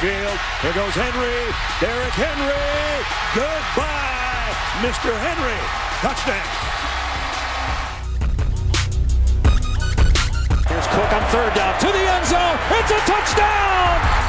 field. Here goes Henry. Derrick Henry. Goodbye, Mr. Henry. Touchdown. Here's Cook on third down to the end zone. It's a touchdown.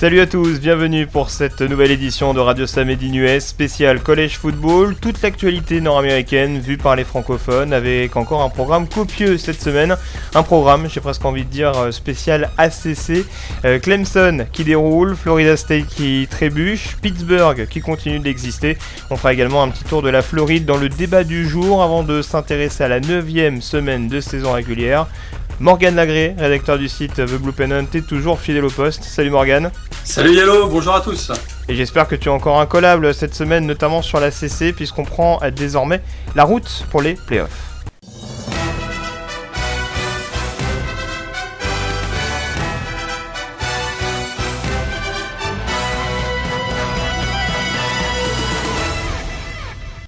Salut à tous, bienvenue pour cette nouvelle édition de Radio Samedi US spécial College Football. Toute l'actualité nord-américaine vue par les francophones avec encore un programme copieux cette semaine. Un programme, j'ai presque envie de dire, euh, spécial ACC. Euh, Clemson qui déroule, Florida State qui trébuche, Pittsburgh qui continue d'exister. On fera également un petit tour de la Floride dans le débat du jour avant de s'intéresser à la 9 semaine de saison régulière. Morgan Lagré, rédacteur du site The Blue Pennant, est toujours fidèle au poste. Salut Morgan. Salut Yellow, bonjour à tous. Et j'espère que tu as encore un collable cette semaine, notamment sur la CC, puisqu'on prend désormais la route pour les playoffs.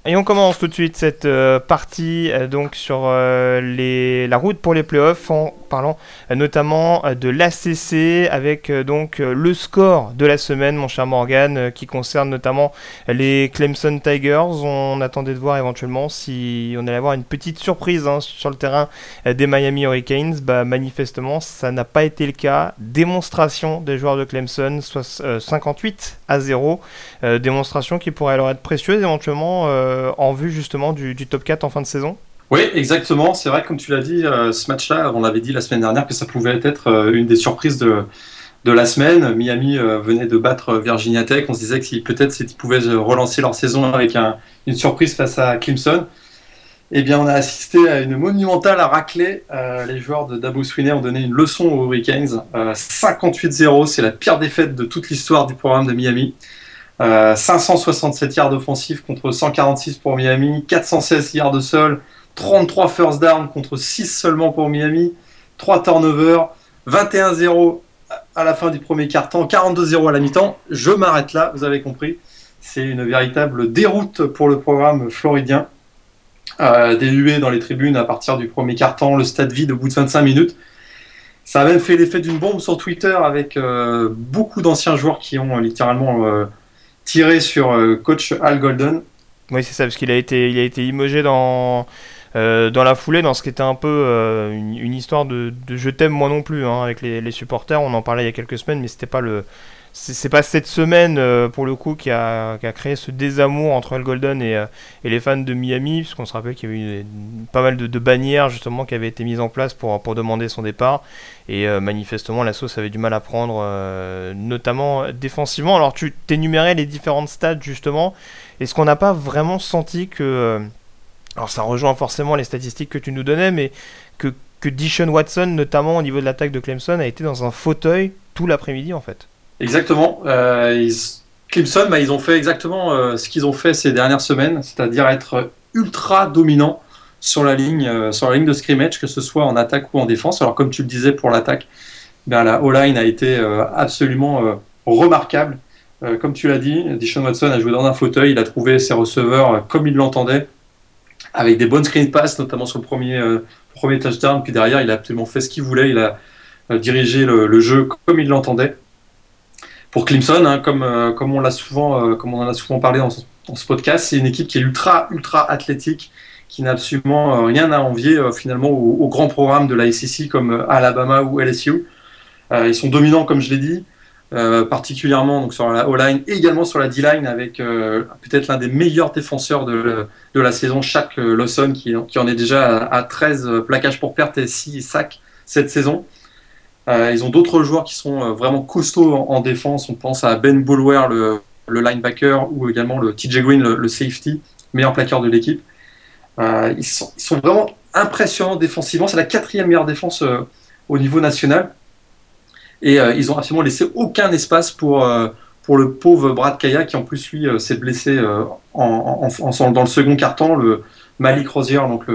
Et on commence tout de suite cette euh, partie euh, donc sur euh, les, la route pour les playoffs en parlant notamment de l'ACC avec donc le score de la semaine, mon cher Morgan, qui concerne notamment les Clemson Tigers. On attendait de voir éventuellement si on allait avoir une petite surprise hein, sur le terrain des Miami Hurricanes. Bah, manifestement, ça n'a pas été le cas. Démonstration des joueurs de Clemson, 58 à 0. démonstration qui pourrait alors être précieuse éventuellement en vue justement du, top 4 en fin de saison? Oui, exactement. C'est vrai, comme tu l'as dit, euh, ce match-là, on avait dit la semaine dernière que ça pouvait être euh, une des surprises de, la semaine. Miami venait de battre Virginia Tech. On se disait que peut-être ils pouvaient relancer leur saison avec une surprise face à Clemson. Eh bien, on a assisté à une monumentale raclée. les joueurs de Dabo Swinney ont donné une leçon aux Hurricanes. 58-0, c'est la pire défaite de toute l'histoire du programme de Miami. 567 euh, yards offensifs contre 146 pour Miami, 416 yards de sol, 33 first down contre 6 seulement pour Miami, 3 turnovers, 21-0 à la fin du premier quart-temps, 42-0 à la mi-temps. Je m'arrête là, vous avez compris. C'est une véritable déroute pour le programme floridien. Euh, des huées dans les tribunes à partir du premier quart-temps, le stade vide au bout de 25 minutes. Ça a même fait l'effet d'une bombe sur Twitter avec euh, beaucoup d'anciens joueurs qui ont littéralement tiré sur euh, coach Al Golden. Oui, c'est ça, parce qu'il a été, il a été imogé dans, euh, dans la foulée, dans ce qui était un peu euh, une, histoire de, je t'aime moi non plus hein, avec les, supporters. On en parlait il y a quelques semaines, mais c'était pas le c'est pas cette semaine pour le coup qui a, qui a, créé ce désamour entre Al Golden et, et les fans de Miami, puisqu'on se rappelle qu'il y avait eu pas mal de, de, bannières justement qui avaient été mises en place pour, pour demander son départ. Et euh, manifestement, la sauce avait du mal à prendre, notamment défensivement. Alors tu t'énumérais les différentes stats justement. Est-ce qu'on n'a pas vraiment senti que. alors ça rejoint forcément les statistiques que tu nous donnais, mais que, que Dishon Watson, notamment au niveau de l'attaque de Clemson, a été dans un fauteuil tout l'après-midi en fait? Exactement. Euh, Clemson, bah, ils ont fait exactement euh, ce qu'ils ont fait ces dernières semaines, c'est-à-dire être ultra dominant sur la ligne, euh, sur la ligne de scrimmage, que ce soit en attaque ou en défense. Alors comme tu le disais pour l'attaque, ben, la O-line a été absolument remarquable. comme tu l'as dit, Dishon Watson a joué dans un fauteuil, il a trouvé ses receveurs comme il l'entendait, avec des bonnes screen pass, notamment sur le premier, premier touchdown. Puis derrière, il a absolument fait ce qu'il voulait, il a dirigé le jeu comme il l'entendait pour Clemson, hein, comme, euh, comme, on l'a souvent, euh, comme on en a souvent parlé dans ce, podcast, c'est une équipe qui est ultra, ultra athlétique, qui n'a absolument euh, rien à envier finalement au, grand programme de la SEC comme Alabama ou LSU. ils sont dominants, comme je l'ai dit, particulièrement sur la O-line et également sur la D-line avec peut-être l'un des meilleurs défenseurs de, de la saison, Shaq Lawson, qui, en est déjà à, à 13 plaquages pour perte et 6 sacs cette saison. Euh, ils ont d'autres joueurs qui sont euh, vraiment costauds en, défense. On pense à Ben Bulwer, le, linebacker, ou également le TJ Green, le, safety, meilleur plaqueur de l'équipe. Euh, ils, sont, vraiment impressionnants défensivement. C'est la quatrième meilleure défense au niveau national. Et ils ont absolument laissé aucun espace pour, pour le pauvre Brad Kaya, qui en plus, lui, s'est blessé en, dans le second quart-temps. Le Malik Rosier, donc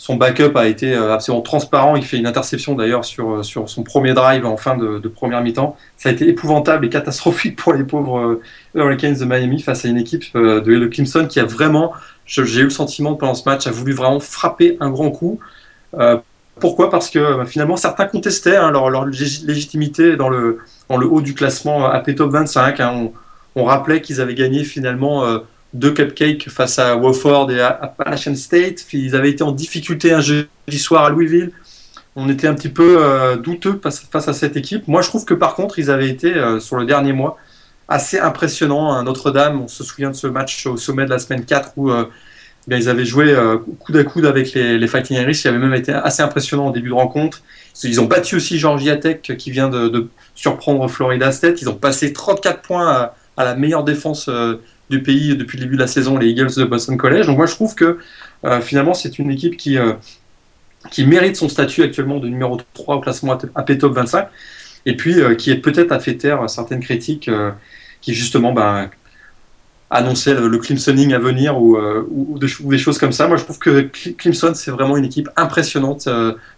son backup a été euh, absolument transparent. Il fait une interception d'ailleurs sur, euh, sur son premier drive en fin de, première mi-temps. Ça a été épouvantable et catastrophique pour les pauvres euh, Hurricanes de Miami face à une équipe de, Clemson qui a vraiment, j'ai eu le sentiment pendant ce match, a voulu vraiment frapper un grand coup. pourquoi? Parce que finalement, certains contestaient hein, leur, légitimité dans le, haut du classement AP Top 25. Hein. On, rappelait qu'ils avaient gagné finalement deux cupcakes face à Wofford et à Appalachian State. Ils avaient été en difficulté un jeudi soir à Louisville. On était un petit peu euh, douteux face, à cette équipe. Moi, je trouve que par contre, ils avaient été, euh, sur le dernier mois, assez impressionnants. À Notre-Dame, on se souvient de ce match au sommet de la semaine 4 où euh, eh ils avaient joué coude à coude avec les, Fighting Irish. Ils avaient même été assez impressionnants au début de rencontre. Ils ont battu aussi Georgia Tech qui vient de, surprendre Florida State. Ils ont passé 34 points à la meilleure défense du pays depuis le début de la saison, les Eagles de Boston College. Donc moi je trouve que euh, finalement c'est une équipe qui, euh, qui mérite son statut actuellement de numéro 3 au classement AP Top 25 et puis euh, qui est peut-être à fait taire certaines critiques qui justement ben, annonçaient le, Clemsoning à venir ou, ou, des choses comme ça. Moi je trouve que Clemson c'est vraiment une équipe impressionnante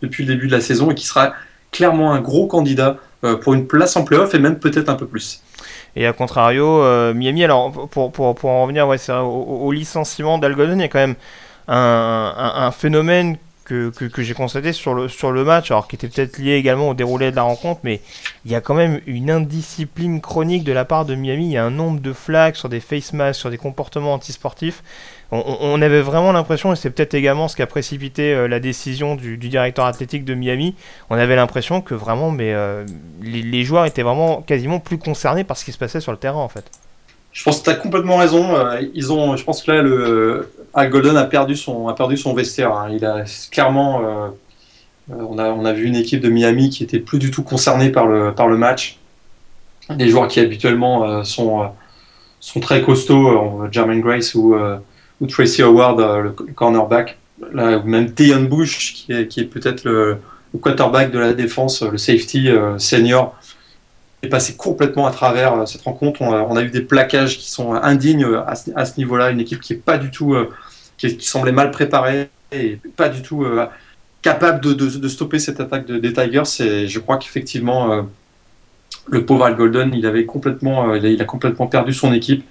depuis le début de la saison et qui sera clairement un gros candidat pour une place en playoff et même peut-être un peu plus. Et à contrario, euh, Miami, alors pour, pour, pour en revenir au, licenciement d'Algodon, il y a quand même un, un, phénomène que, j'ai constaté sur le, sur le match, alors qui était peut-être lié également au déroulé de la rencontre, mais il y a quand même une indiscipline chronique de la part de Miami. Il y a un nombre de flags sur des face masks, sur des comportements antisportifs on, avait vraiment l'impression, et c'est peut-être également ce qui a précipité euh, la décision du, directeur athlétique de Miami, on avait l'impression que vraiment mais, euh, les, joueurs étaient vraiment quasiment plus concernés par ce qui se passait sur le terrain en fait. Je pense que tu as complètement raison. Euh, ils ont, je pense que là, le, Al Golden a perdu son, a perdu son vestiaire. Hein. Il a clairement, on, a, on a vu une équipe de Miami qui était plus du tout concernée par le, par le match. Des joueurs qui habituellement sont, sont très costauds, Jermaine Grace ou Tracy Howard, euh, le, cornerback, même Dion Bush, qui est, qui est peut-être le, quarterback de la défense, le safety euh, senior, passé complètement à travers euh, cette rencontre. On a, eu des plaquages qui sont indignes à ce, niveau-là, une équipe qui est pas du tout, qui, semblait mal préparée et pas du tout capable de, stopper cette attaque des Tigers. Et je crois qu'effectivement, le pauvre Al Golden, il avait complètement, il a complètement perdu son équipe.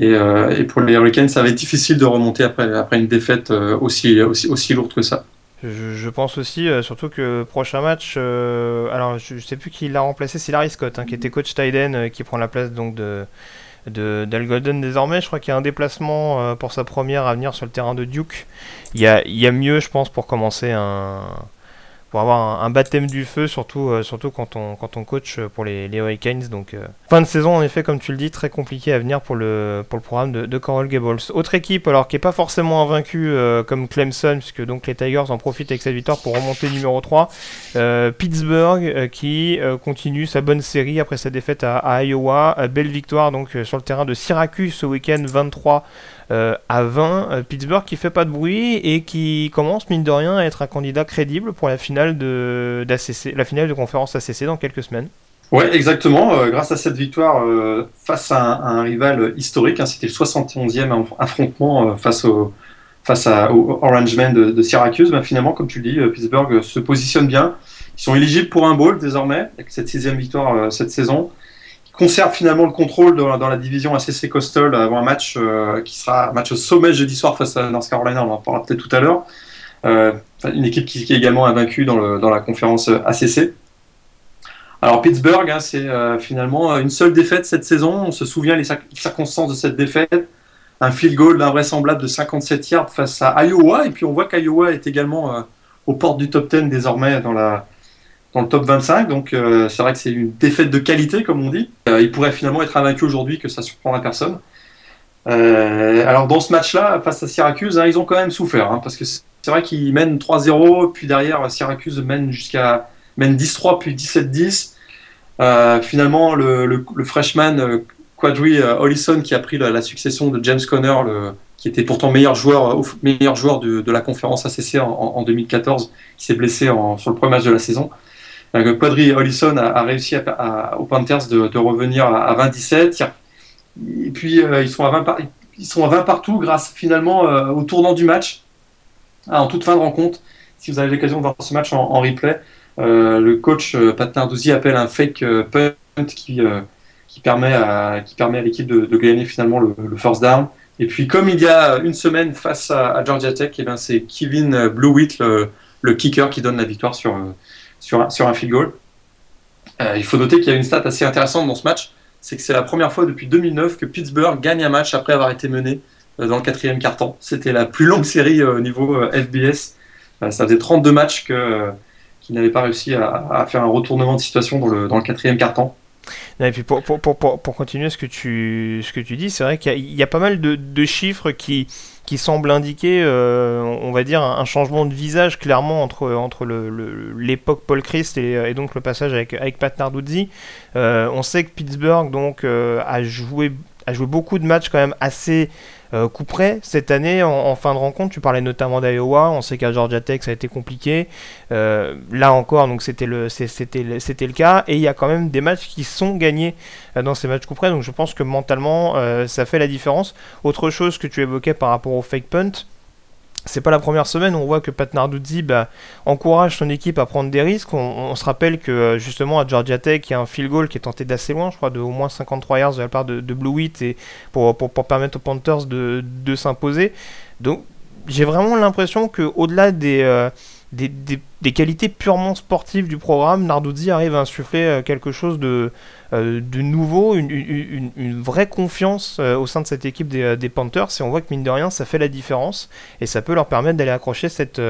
Euh, et, pour les Hurricanes, ça va être difficile de remonter après, après une défaite euh, aussi, aussi lourde que ça. Je, pense aussi, euh, surtout que prochain match, alors je, ne sais plus qui l'a remplacé, c'est Larry Scott, hein, qui était coach Tyden, qui prend la place donc de d'Al Golden désormais. Je crois qu'il y a un déplacement pour sa première à venir sur le terrain de Duke. Il y a, il y a mieux, je pense, pour commencer un, pour avoir un, baptême du feu, surtout, euh, surtout quand, on, quand on coach pour les, les Hurricanes. Donc, euh, fin de saison, en effet, comme tu le dis, très compliqué à venir pour le, pour le programme de, de Coral Gables. Autre équipe, alors qui n'est pas forcément invaincue euh, comme Clemson, puisque donc les Tigers en profitent avec cette victoire pour remonter numéro 3. Pittsburgh qui continue sa bonne série après sa défaite à, à Iowa. belle victoire donc sur le terrain de Syracuse ce week-end 23 euh, à 20. Euh, Pittsburgh qui fait pas de bruit et qui commence, mine de rien, à être un candidat crédible pour la finale de, la finale de conférence ACC dans quelques semaines. Ouais, exactement. Euh, grâce à cette victoire face à un, rival historique, hein, c'était le 71e affrontement face au face à, au Orangemen de, Syracuse, bah, finalement, comme tu le dis, Pittsburgh se positionne bien. Ils sont éligibles pour un bowl désormais, avec cette sixième victoire cette saison conserve finalement le contrôle dans, la division ACC Coastal avant un match euh, qui sera un match au sommet jeudi soir face à North Carolina, on en parlera peut-être tout à l'heure. Euh, une équipe qui, est également invaincue dans, dans, la conférence ACC. Alors Pittsburgh, hein, c'est euh, finalement une seule défaite cette saison. On se souvient les circonstances de cette défaite. Un field goal invraisemblable de 57 yards face à Iowa. Et puis on voit qu'Iowa est également aux portes du top 10 désormais dans la, dans le top 25. Donc euh, c'est vrai que c'est une défaite de qualité, comme on dit. Euh, il pourrait finalement être invaincu aujourd'hui, que ça surprend la personne. Euh, alors dans ce match-là, face à Syracuse, hein, ils ont quand même souffert, hein, parce que c'est vrai qu'ils mènent 3-0, puis derrière Syracuse mène jusqu'à mène 10-3, puis 17-10. finalement, le, freshman Quadri Hollison, qui a pris la, succession de James Conner, qui était pourtant meilleur joueur, meilleur joueur de, la conférence ACC en, 2014, qui s'est blessé sur le premier match de la saison. Quadri Hollison a, réussi aux Panthers de, revenir à, 27. Et puis euh, ils, sont à 20 ils sont à 20 partout grâce finalement euh, au tournant du match. Ah, en toute fin de rencontre, si vous avez l'occasion de voir ce match en, replay, euh, le coach Pat Narduzzi appelle un fake punt qui, permet à, qui permet à l'équipe de, gagner finalement le, first down. Et puis comme il y a une semaine face à, Georgia Tech, eh ben, c'est Kevin Bluewitt, le, le kicker qui donne la victoire sur, sur, sur un field goal. il faut noter qu'il y a une stat assez intéressante dans ce match, c'est que c'est la première fois depuis 2009 que Pittsburgh gagne un match après avoir été mené dans le quatrième quart-temps. C'était la plus longue série au niveau FBS. ça faisait 32 matchs que, qu'ils n'avaient pas réussi à, faire un retournement de situation dans le, dans le quatrième quart-temps. Et puis pour, pour, pour, pour, continuer ce que tu, ce que tu dis, c'est vrai qu'il y, a pas mal de chiffres qui, qui semblent indiquer, euh, on va dire, un, changement de visage clairement entre, entre l'époque Paul Christ et, donc le passage avec, avec Pat Narduzzi. Euh, on sait que Pittsburgh donc, euh, a, joué, a joué beaucoup de matchs quand même assez euh, cette année, en, fin de rencontre, tu parlais notamment d'Iowa, on sait qu'à Georgia Tech ça a été compliqué. Euh, là encore, donc c'était le, le cas. Et il y a quand même des matchs qui sont gagnés euh, dans ces matchs coup près. Donc je pense que mentalement, ça fait la différence. Autre chose que tu évoquais par rapport au fake punt, c'est pas la première semaine, on voit que Pat Narduzzi bah, encourage son équipe à prendre des risques. On, se rappelle que euh, justement à Georgia Tech, il y a un field goal qui est tenté d'assez loin, je crois, de au moins 53 yards de la part de, Blue Wheat et pour, permettre aux Panthers de, de s'imposer. Donc j'ai vraiment l'impression qu'au-delà des, euh, des, des, qualités purement sportives du programme, Narduzzi arrive à insuffler euh, quelque chose de, euh, de nouveau, une, une, une, vraie confiance euh, au sein de cette équipe des, des, Panthers. Et on voit que mine de rien, ça fait la différence et ça peut leur permettre d'aller accrocher cette,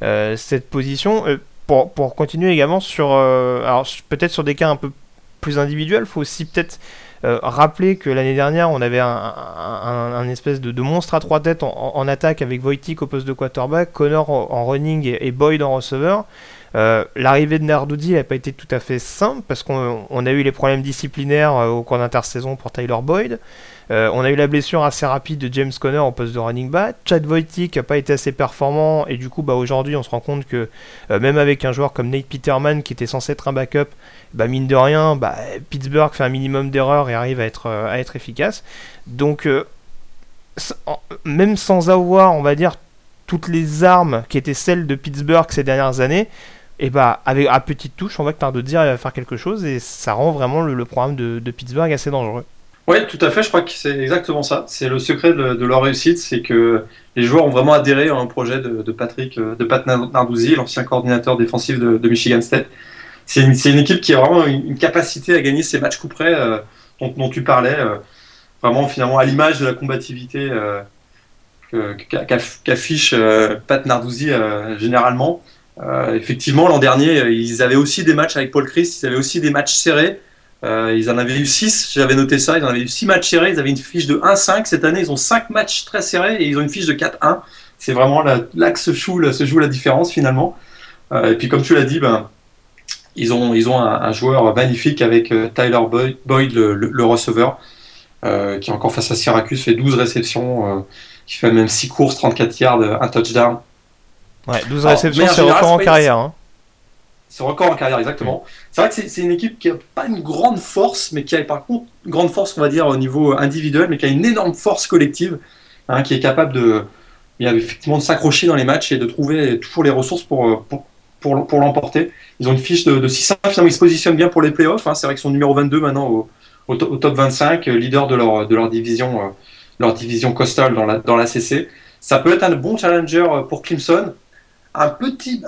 cette position. Pour, pour, continuer également sur, alors peut-être sur des cas un peu plus individuels, faut aussi peut-être euh, rappeler que l'année dernière, on avait un, un, espèce de, monstre à trois têtes en, attaque avec Wojtik au poste de quarterback, Connor en, running et, Boyd en receveur. Euh, l'arrivée de Nardoudi n'a pas été tout à fait simple parce qu'on a eu les problèmes disciplinaires euh, au cours d'intersaison pour Tyler Boyd. On a eu la blessure assez rapide de James Conner au poste de running back. Chad Wojtik n'a pas été assez performant et du coup bah, aujourd'hui on se rend compte que même avec un joueur comme Nate Peterman qui était censé être un backup, bah mine de rien, bah, Pittsburgh fait un minimum d'erreurs et arrive à être, euh, efficace. Donc, euh, même sans avoir, on va dire, toutes les armes qui étaient celles de Pittsburgh ces dernières années, et bah, avec, à petite touche, on voit que par de dire va faire quelque chose et ça rend vraiment le, programme de, Pittsburgh assez dangereux. Oui, tout à fait. Je crois que c'est exactement ça. C'est le secret de, leur réussite, c'est que les joueurs ont vraiment adhéré à un projet de, Patrick, de Pat Narduzzi, l'ancien coordinateur défensif de, Michigan State c'est une, équipe qui a vraiment une, capacité à gagner ces matchs coup près euh, dont, tu parlais, euh, vraiment finalement à l'image de la combativité euh, qu'affiche Pat Narduzzi généralement. effectivement, l'an dernier, ils avaient aussi des matchs avec Paul Christ, ils avaient aussi des matchs serrés. Ils en avaient eu 6, j'avais noté ça, ils en avaient eu 6 matchs serrés, ils avaient une fiche de 1-5. Cette année, ils ont 5 matchs très serrés et ils ont une fiche de 4-1. C'est vraiment là, que se joue, se joue la différence finalement. et puis comme tu l'as dit, ben, ils ont, ils ont un, joueur magnifique avec euh, Tyler Boyd, le, receveur, euh, qui encore face à Syracuse fait 12 réceptions, euh, qui fait même 6 courses, 34 yards, un touchdown. Ouais, 12 réceptions, c'est record en carrière. Hein. C'est record en carrière, exactement. C'est vrai que c'est une équipe qui n'a pas une grande force, mais qui a par contre une grande force, on va dire, au niveau individuel, mais qui a une énorme force collective, hein, qui est capable de, effectivement de s'accrocher dans les matchs et de trouver toujours les ressources pour, pour, pour l'emporter. Ils ont une fiche de, de 600, finalement ils se positionnent bien pour les playoffs. Hein. C'est vrai qu'ils sont numéro 22 maintenant au, au, top 25, euh, leader de leur, de leur division, euh, leur division coastal dans la, dans la CC. Ça peut être un bon challenger euh, pour Clemson. Un petit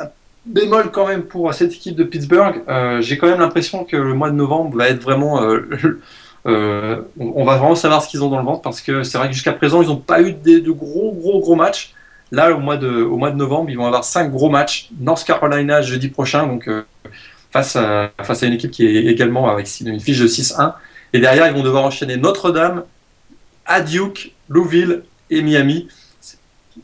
bémol quand même pour cette équipe de Pittsburgh. J'ai quand même l'impression que le mois de novembre va être vraiment... on va vraiment savoir ce qu'ils ont dans le ventre parce que c'est vrai que jusqu'à présent, ils n'ont pas eu de, gros, gros, gros matchs. Là, au mois, de, au mois de novembre, ils vont avoir cinq gros matchs. North Carolina jeudi prochain, donc euh, face, à, face à une équipe qui est également avec une fiche de 6-1. Et derrière, ils vont devoir enchaîner Notre-Dame, Duke, Louisville et Miami.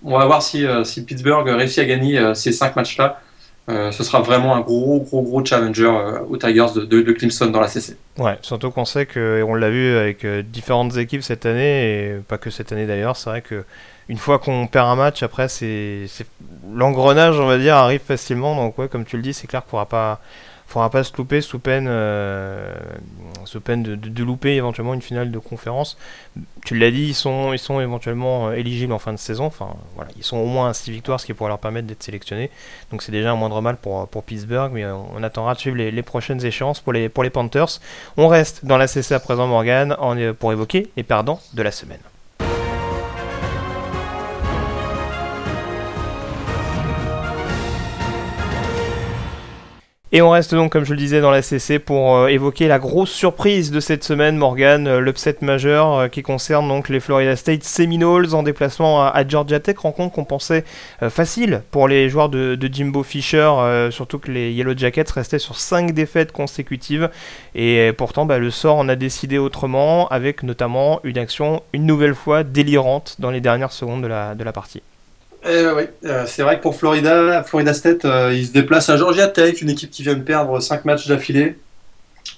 On va voir si, euh, si Pittsburgh réussit à gagner euh, ces cinq matchs-là. Ce sera vraiment un gros, gros, gros challenger aux Tigers de, Clemson dans la CC. Ouais, surtout qu'on sait que, on l'a vu avec différentes équipes cette année, et pas que cette année d'ailleurs, c'est vrai que une fois qu'on perd un match, après, c'est l'engrenage, on va dire, arrive facilement. Donc, ouais, comme tu le dis, c'est clair qu'il ne faudra pas, faudra pas se louper sous peine, euh, sous peine de, louper éventuellement une finale de conférence. Tu l'as dit, ils sont, ils sont éventuellement euh, éligibles en fin de saison. Enfin, voilà, ils sont au moins à 6 victoires, ce qui pourrait leur permettre d'être sélectionnés. Donc, c'est déjà un moindre mal pour, pour Pittsburgh. Mais on attendra de suivre les, les, prochaines échéances pour les, pour les Panthers. On reste dans la CC à présent, Morgan, pour évoquer les perdants de la semaine. Et on reste donc, comme je le disais, dans la CC pour euh, évoquer la grosse surprise de cette semaine, Morgan, euh, l'upset majeur euh, qui concerne donc les Florida State Seminoles en déplacement à, Georgia Tech, rencontre qu'on pensait facile pour les joueurs de, Jimbo Fisher, surtout que les Yellow Jackets restaient sur 5 défaites consécutives. Et pourtant, bah, le sort en a décidé autrement, avec notamment une action une nouvelle fois délirante dans les dernières secondes de la, de la partie. Eh oui, euh, c'est vrai que pour Florida, Florida State, euh, ils se déplacent à Georgia Tech, une équipe qui vient de perdre 5 matchs d'affilée.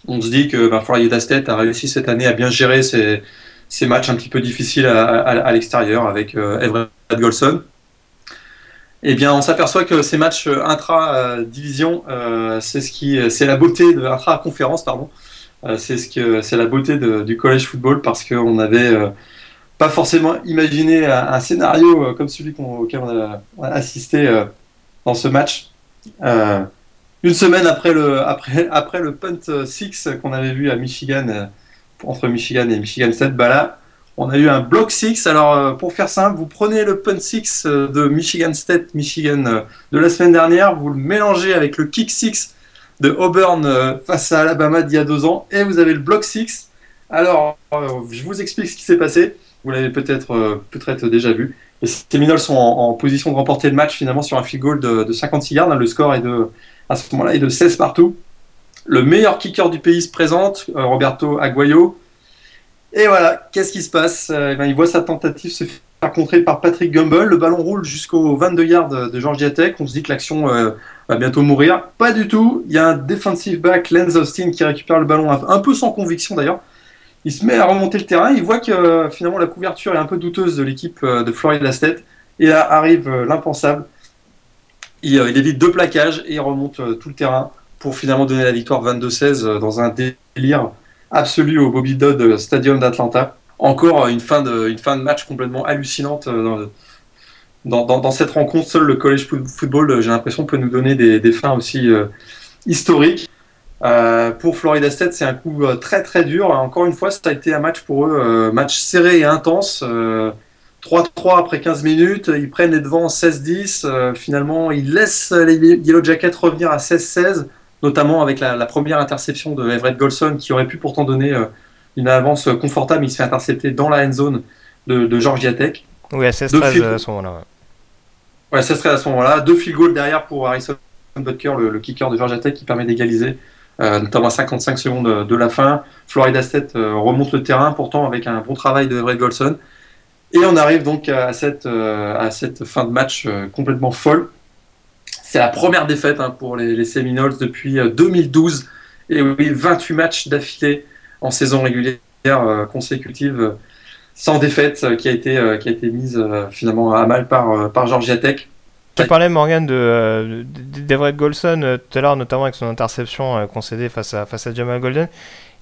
On se dit que ben, Florida State a réussi cette année à bien gérer ces, matchs un petit peu difficiles à, l'extérieur avec euh, Everett Golson. Eh bien, on s'aperçoit que ces matchs intra-division, c'est ce qui, c'est la beauté de intra-conférence, pardon. c'est ce que, c'est la beauté du college football parce qu'on avait pas forcément imaginer un, scénario euh, comme celui auquel on a, assisté euh, dans ce match. Euh, une semaine après le, après, après le punt 6 qu'on avait vu à Michigan, entre Michigan et Michigan 7, bah là, on a eu un block 6. Alors, pour faire simple, vous prenez le punt 6 de Michigan State, Michigan de la semaine dernière, vous le mélangez avec le kick 6 de Auburn face à Alabama d'il y a deux ans, et vous avez le block 6. Alors, je vous explique ce qui s'est passé. Vous l'avez peut-être euh, déjà vu. Les Seminoles sont en, position de remporter le match finalement sur un field goal de, 56 yards. Le score est de, à ce moment-là est de 16 partout. Le meilleur kicker du pays se présente, euh, Roberto Aguayo. Et voilà, qu'est-ce qui se passe euh, eh ben, Il voit sa tentative se faire contrer par Patrick Gumble. Le ballon roule jusqu'aux 22 yards de Georgia Tech. On se dit que l'action va bientôt mourir. Pas du tout. Il y a un defensive back, Lenz Austin, qui récupère le ballon un peu sans conviction d'ailleurs il se met à remonter le terrain, il voit que euh, finalement la couverture est un peu douteuse de l'équipe euh, de Florida State, et là arrive euh, l'impensable. Il, évite deux plaquages et remonte tout le terrain pour finalement donner la victoire 22-16 dans un délire absolu au Bobby Dodd Stadium d'Atlanta. Encore une fin, de, une fin de match complètement hallucinante dans, cette rencontre. Seul le college football, j'ai l'impression, peut nous donner des fins aussi historiques. Euh, pour Florida State, c'est un coup euh, très très dur. Encore une fois, ça a été un match pour eux, euh, match serré et intense. 3-3 après 15 minutes, ils prennent les devants 16-10. finalement, ils laissent les Yellow Jackets revenir à 16-16, notamment avec la, première interception de Everett Golson qui aurait pu pourtant donner une avance confortable. Il se fait intercepter dans la end zone de, Georgia Tech. Oui, à 16-13 à ce moment-là. Ouais, 16-13 à ce moment-là. Deux field goals derrière pour Harrison Butker, le, le kicker de Georgia Tech, qui permet d'égaliser. Euh, notamment à 55 secondes de la fin. Florida State euh, remonte le terrain, pourtant avec un bon travail de Red Golson. Et on arrive donc à cette, euh, à cette fin de match complètement folle. C'est la première défaite hein, pour les, Seminoles depuis 2012. Et oui, 28 matchs d'affilée en saison régulière consécutive sans défaite qui a été, qui a été mise finalement à mal par, par Georgia Tech. Tu parlais, Morgan, de, euh, d'Everett Golson euh, tout à l'heure, notamment avec son interception euh, concédée face à, face à Jamal Golden.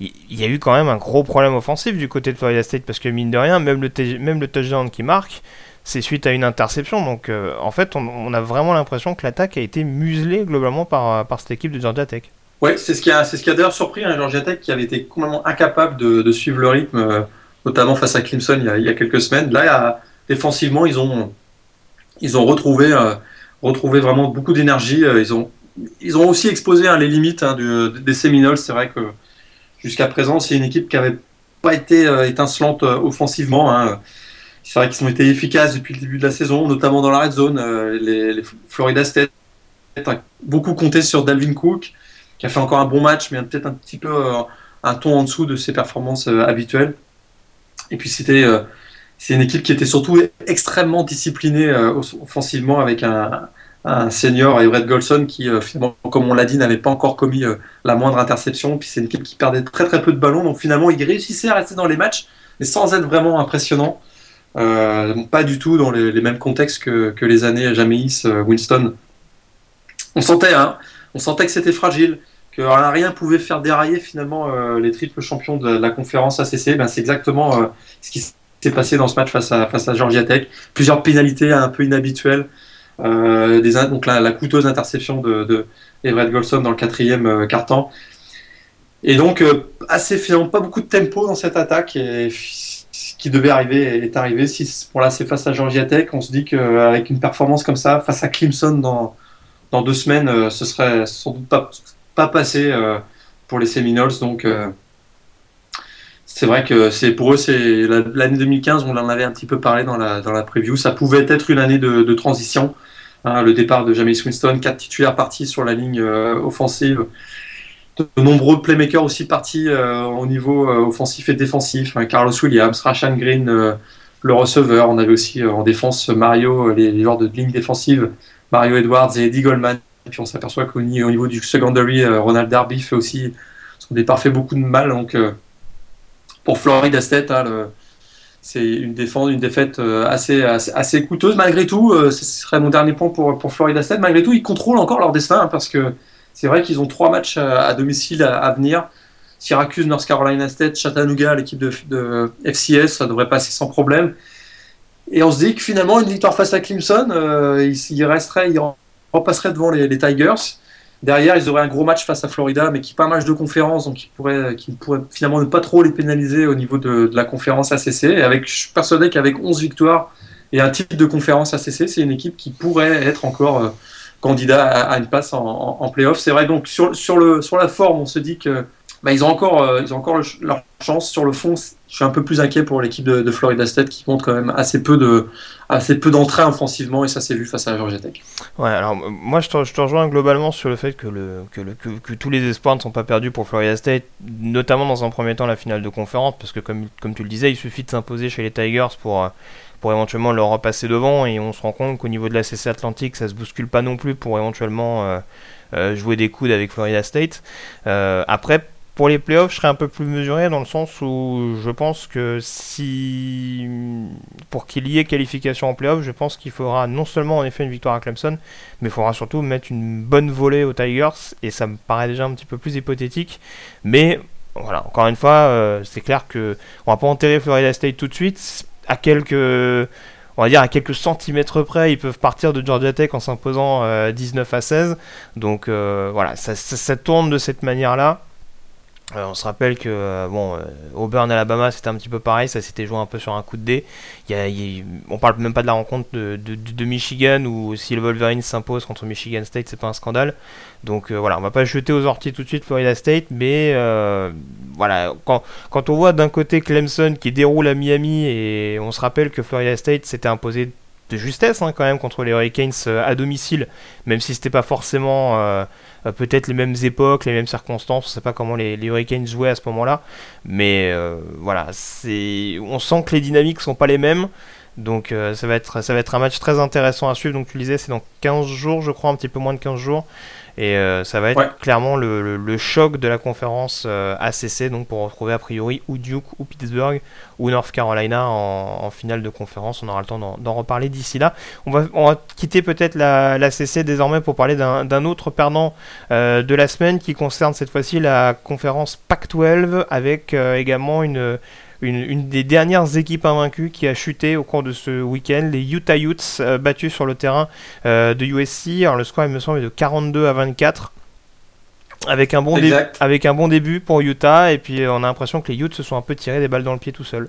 Il, y a eu quand même un gros problème offensif du côté de Florida State parce que, mine de rien, même le, même le touchdown qui marque, c'est suite à une interception. Donc, en fait, on, a vraiment l'impression que l'attaque a été muselée globalement par, par cette équipe de Georgia Tech. Oui, c'est ce qui a, c'est ce qui a d'ailleurs surpris hein, Georgia Tech qui avait été complètement incapable de, de suivre le rythme, notamment face à Clemson il y, a, il y a quelques semaines. Là, défensivement, ils ont ils ont retrouvé, euh, retrouvé vraiment beaucoup d'énergie. Euh, ils ont, ils ont aussi exposé hein, les limites hein, des Seminoles. C'est vrai que jusqu'à présent, c'est une équipe qui n'avait pas été euh, étincelante offensivement. Hein. C'est vrai qu'ils ont été efficaces depuis le début de la saison, notamment dans la red zone. les, Florida State ont beaucoup compté sur Dalvin Cook, qui a fait encore un bon match, mais peut-être un petit peu un ton en dessous de ses performances habituelles. Et puis c'était c'est une équipe qui était surtout extrêmement disciplinée euh, offensivement avec un, senior, Everett Golson, qui euh, finalement, comme on l'a dit, n'avait pas encore commis euh, la moindre interception. Puis c'est une équipe qui perdait très très peu de ballons. Donc finalement, il réussissait à rester dans les matchs, mais sans être vraiment impressionnant. pas du tout dans les, mêmes contextes que, les années Jameis, Winston. On sentait, hein, on sentait que c'était fragile, que rien pouvait faire dérailler finalement les triples champions de la conférence ACC. Ben, c'est exactement ce qui s'est passé dans ce match face à, face à Georgia Tech. Plusieurs pénalités un peu inhabituelles. Euh, donc la, coûteuse interception de, de Everett Golson dans le quatrième euh, quart-temps. Et donc, euh, assez finalement, pas beaucoup de tempo dans cette attaque. Et ce qui devait arriver est arrivé. Si pour là, c'est face à Georgia Tech, on se dit qu'avec une performance comme ça, face à Clemson dans, dans deux semaines, ce serait sans doute pas, pas passé pour les Seminoles. Donc, c'est vrai que c'est pour eux, c'est l'année 2015, on en avait un petit peu parlé dans la, dans la preview. Ça pouvait être une année de, transition. Hein, le départ de James Winston, quatre titulaires partis sur la ligne offensive de nombreux playmakers aussi partis euh, au niveau euh, offensif et défensif. Hein, Carlos Williams, Rashan Green, euh, le receveur. On avait aussi en défense Mario, les, joueurs de ligne défensive, Mario Edwards et Eddie Goldman. Et puis on s'aperçoit qu'au niveau du secondary, Ronald Darby fait aussi son départ fait beaucoup de mal. Donc pour Florida State, hein, c'est une, défense, une défaite assez, assez, coûteuse malgré tout. ce serait mon dernier point pour, pour Florida State. Malgré tout, ils contrôlent encore leur destin hein, parce que c'est vrai qu'ils ont trois matchs à, domicile à, venir. Syracuse, North Carolina State, Chattanooga, l'équipe de, FCS, ça devrait passer sans problème. Et on se dit que finalement, une victoire face à Clemson, euh, il repasserait devant les, Tigers. Derrière, ils auraient un gros match face à Florida, mais qui n'est pas un match de conférence, donc qui pourrait, pourrait finalement ne pas trop les pénaliser au niveau de, la conférence ACC. Et avec, je suis persuadé qu'avec 11 victoires et un type de conférence ACC, c'est une équipe qui pourrait être encore euh, candidat à, une place en, en, playoff. C'est vrai, donc sur la forme, on se dit que bah, ils ont encore, euh, leur chance. Sur le fond, je suis un peu plus inquiet pour l'équipe de, Florida State qui compte quand même assez peu de, d'entrain offensivement et ça s'est vu face à Georgia Tech. Ouais, alors moi je te, rejoins globalement sur le fait que, tous les espoirs ne sont pas perdus pour Florida State, notamment dans un premier temps la finale de conférence, parce que comme, tu le disais, il suffit de s'imposer chez les Tigers pour euh, pour éventuellement leur repasser devant. Et on se rend compte qu'au niveau de la CC Atlantique, ça se bouscule pas non plus pour éventuellement euh, jouer des coudes avec Florida State. Après, pour les playoffs, je serais un peu plus mesuré dans le sens où je pense que si pour qu'il y ait qualification en playoffs, je pense qu'il faudra non seulement en effet une victoire à Clemson, mais il faudra surtout mettre une bonne volée aux Tigers et ça me paraît déjà un petit peu plus hypothétique. Mais voilà, encore une fois, c'est clair que on va pas enterrer Florida State tout de suite à quelques on va dire à quelques centimètres près, ils peuvent partir de Georgia Tech en s'imposant 19 euh, à 16. Donc euh, voilà, ça, tourne de cette manière-là. Euh, on se rappelle que euh, euh, Auburn, Alabama, c'était un petit peu pareil, ça s'était joué un peu sur un coup de dé. Il on parle même pas de la rencontre de, Michigan où si le Wolverine s'impose contre Michigan State, c'est pas un scandale. Donc voilà, on va pas jeter aux orties tout de suite Florida State, mais voilà, quand, quand on voit d'un côté Clemson qui déroule à Miami et on se rappelle que Florida State s'était imposé de justesse hein, quand même contre les Hurricanes à domicile, même si c'était pas forcément euh, peut-être les mêmes époques, les mêmes circonstances. On sait pas comment les, Hurricanes jouaient à ce moment-là. Mais euh, voilà, on sent que les dynamiques sont pas les mêmes. Donc euh, ça, va être, ça va être un match très intéressant à suivre. Donc tu disais, c'est dans 15 jours, je crois, un petit peu moins de 15 jours. Et euh, ça va être clairement le, choc de la conférence euh, ACC, donc pour retrouver a priori ou Duke ou Pittsburgh ou North Carolina en, finale de conférence. On aura le temps d'en reparler d'ici là. On va, on va quitter peut-être la, CC désormais pour parler d'un autre perdant euh, de la semaine qui concerne cette fois-ci la conférence Pac-12 avec également une une, des dernières équipes invaincues qui a chuté au cours de ce week-end, les Utah Utes euh, battus sur le terrain euh, de USC. Alors le score il me semble est de 42 à 24. Avec un, bon avec un bon début pour Utah, et puis on a l'impression que les Utes se sont un peu tirés des balles dans le pied tout seuls.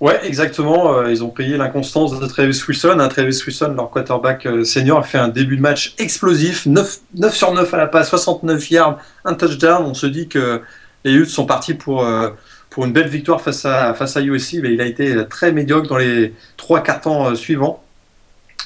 Ouais, exactement. Euh, ils ont payé l'inconstance de Travis Wilson. Hein, Travis Wilson, leur quarterback senior, a fait un début de match explosif. 9, 9 sur 9 à la passe, 69 yards, un touchdown. On se dit que les Utes sont partis pour, pour une belle victoire face à, face à USC, mais il a été très médiocre dans les trois quarts temps euh, suivants.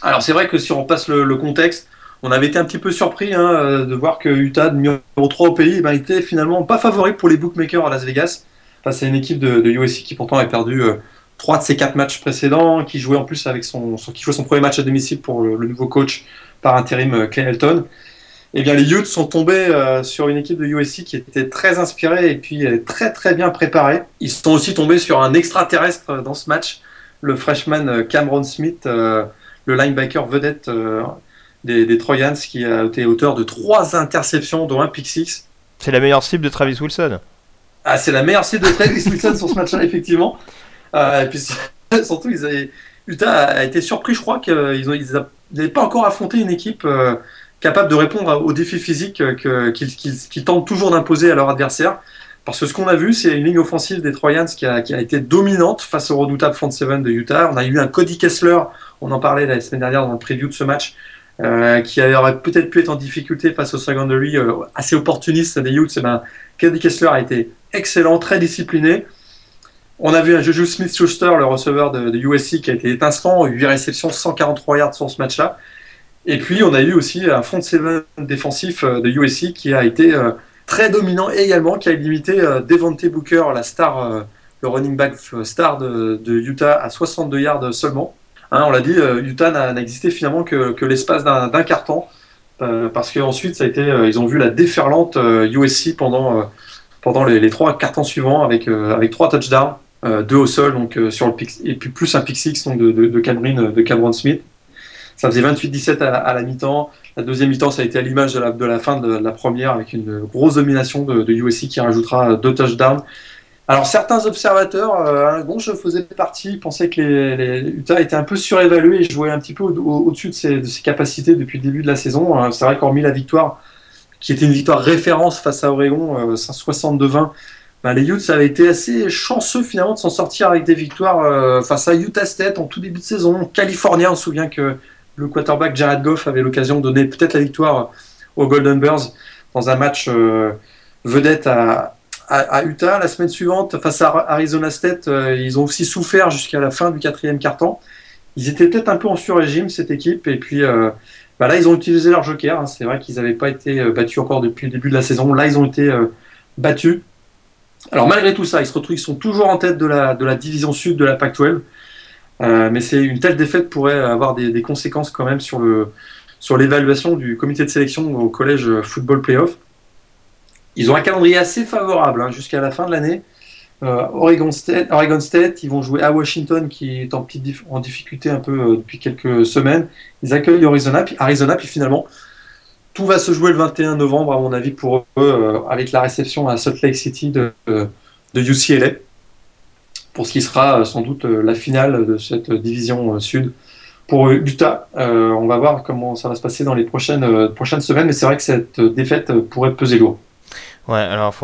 Alors c'est vrai que si on repasse le, contexte, on avait été un petit peu surpris hein, euh, de voir que Utah, numéro 3 au pays, ben, était finalement pas favori pour les bookmakers à Las Vegas, face à une équipe de, USC qui pourtant a perdu euh, trois de ses quatre matchs précédents, qui jouait en plus avec son, qui jouait son premier match à domicile pour le, nouveau coach par intérim Clay Elton eh bien, les Utes sont tombés euh, sur une équipe de USC qui était très inspirée et puis très très bien préparée. Ils sont aussi tombés sur un extraterrestre dans ce match, le freshman euh, Cameron Smith, euh, le linebacker vedette des, Troyans, qui a été auteur de trois interceptions, dont un pick six. C'est la meilleure cible de Travis Wilson. Ah, c'est la meilleure cible de Travis Wilson sur ce match-là, effectivement. et puis surtout, Utah a été surpris, je crois, qu'ils n'avaient pas encore affronté une équipe capable de répondre aux défis physiques qu'ils tentent toujours d'imposer à leur adversaire. Parce que ce qu'on a vu, c'est une ligne offensive des Troyans qui a, été dominante face au redoutable front seven de Utah. On a eu un Cody Kessler, on en parlait la semaine dernière dans le preview de ce match, qui aurait peut-être pu être en difficulté face au secondary assez opportuniste des Utes, eh ben, Kessler a été excellent, très discipliné. On a vu un Juju Smith-Schuster, le receveur de, USC, qui a été étincelant, 8 réceptions, 143 yards sur ce match-là. Et puis, on a eu aussi un front seven défensif euh, de USC qui a été euh, très dominant également, qui a limité euh, Devontae Booker, la star, le running back star de, Utah, à 62 yards seulement. Hein, on l'a dit, Utah n'a existé finalement que, l'espace d'un carton, parce qu'ensuite, ils ont vu la déferlante USC pendant, pendant les, trois cartons suivants avec, avec trois touchdowns. Deux au sol, donc sur le et puis plus un pick six donc de, de, de Cameron, Smith. Ça faisait 28-17 à, la mi-temps. La deuxième mi-temps, ça a été à l'image de la, de fin de la première, avec une grosse domination de, USC qui rajoutera deux touchdowns. Alors certains observateurs, euh, bon, je faisais partie, pensaient que les, Utah était un peu surévalué et jouait un petit peu au-dessus de, ses, de, capacités depuis le début de la saison. Hein. C'est vrai qu'hormis la victoire, qui était une victoire référence face à Oregon, 62-20, bah, les Utes avaient été assez chanceux finalement de s'en sortir avec des victoires euh, face à Utah State en tout début de saison. Californien, on se souvient que le quarterback Jared Goff avait l'occasion de donner peut-être la victoire aux Golden Bears dans un match euh, vedette à, Utah. La semaine suivante, face à Arizona State, euh, ils ont aussi souffert jusqu'à la fin du quatrième quart-temps. Ils étaient peut-être un peu en sur-régime, cette équipe, et puis bah là, ils ont utilisé leur joker. Hein. C'est vrai qu'ils n'avaient pas été battus encore depuis le début de la saison. Là, ils ont été battus. Alors malgré tout ça, ils se retrouvent, ils sont toujours en tête de la, de la division sud de la Pac-12. Euh, mais c'est une telle défaite pourrait avoir des, conséquences quand même sur le sur l'évaluation du comité de sélection au collège football playoff. Ils ont un calendrier assez favorable hein, jusqu'à la fin de l'année. Euh, Oregon, State, Oregon State, ils vont jouer à Washington qui est en, difficulté un peu euh, depuis quelques semaines. Ils accueillent Arizona, puis Arizona, puis finalement tout va se jouer le 21 novembre, à mon avis, pour eux, avec la réception à Salt Lake City de, de UCLA, pour ce qui sera euh, sans doute euh, la finale de cette division sud. Pour Utah, on va voir comment ça va se passer dans les prochaines, prochaines semaines, mais c'est vrai que cette défaite pourrait peser lourd. Ouais, alors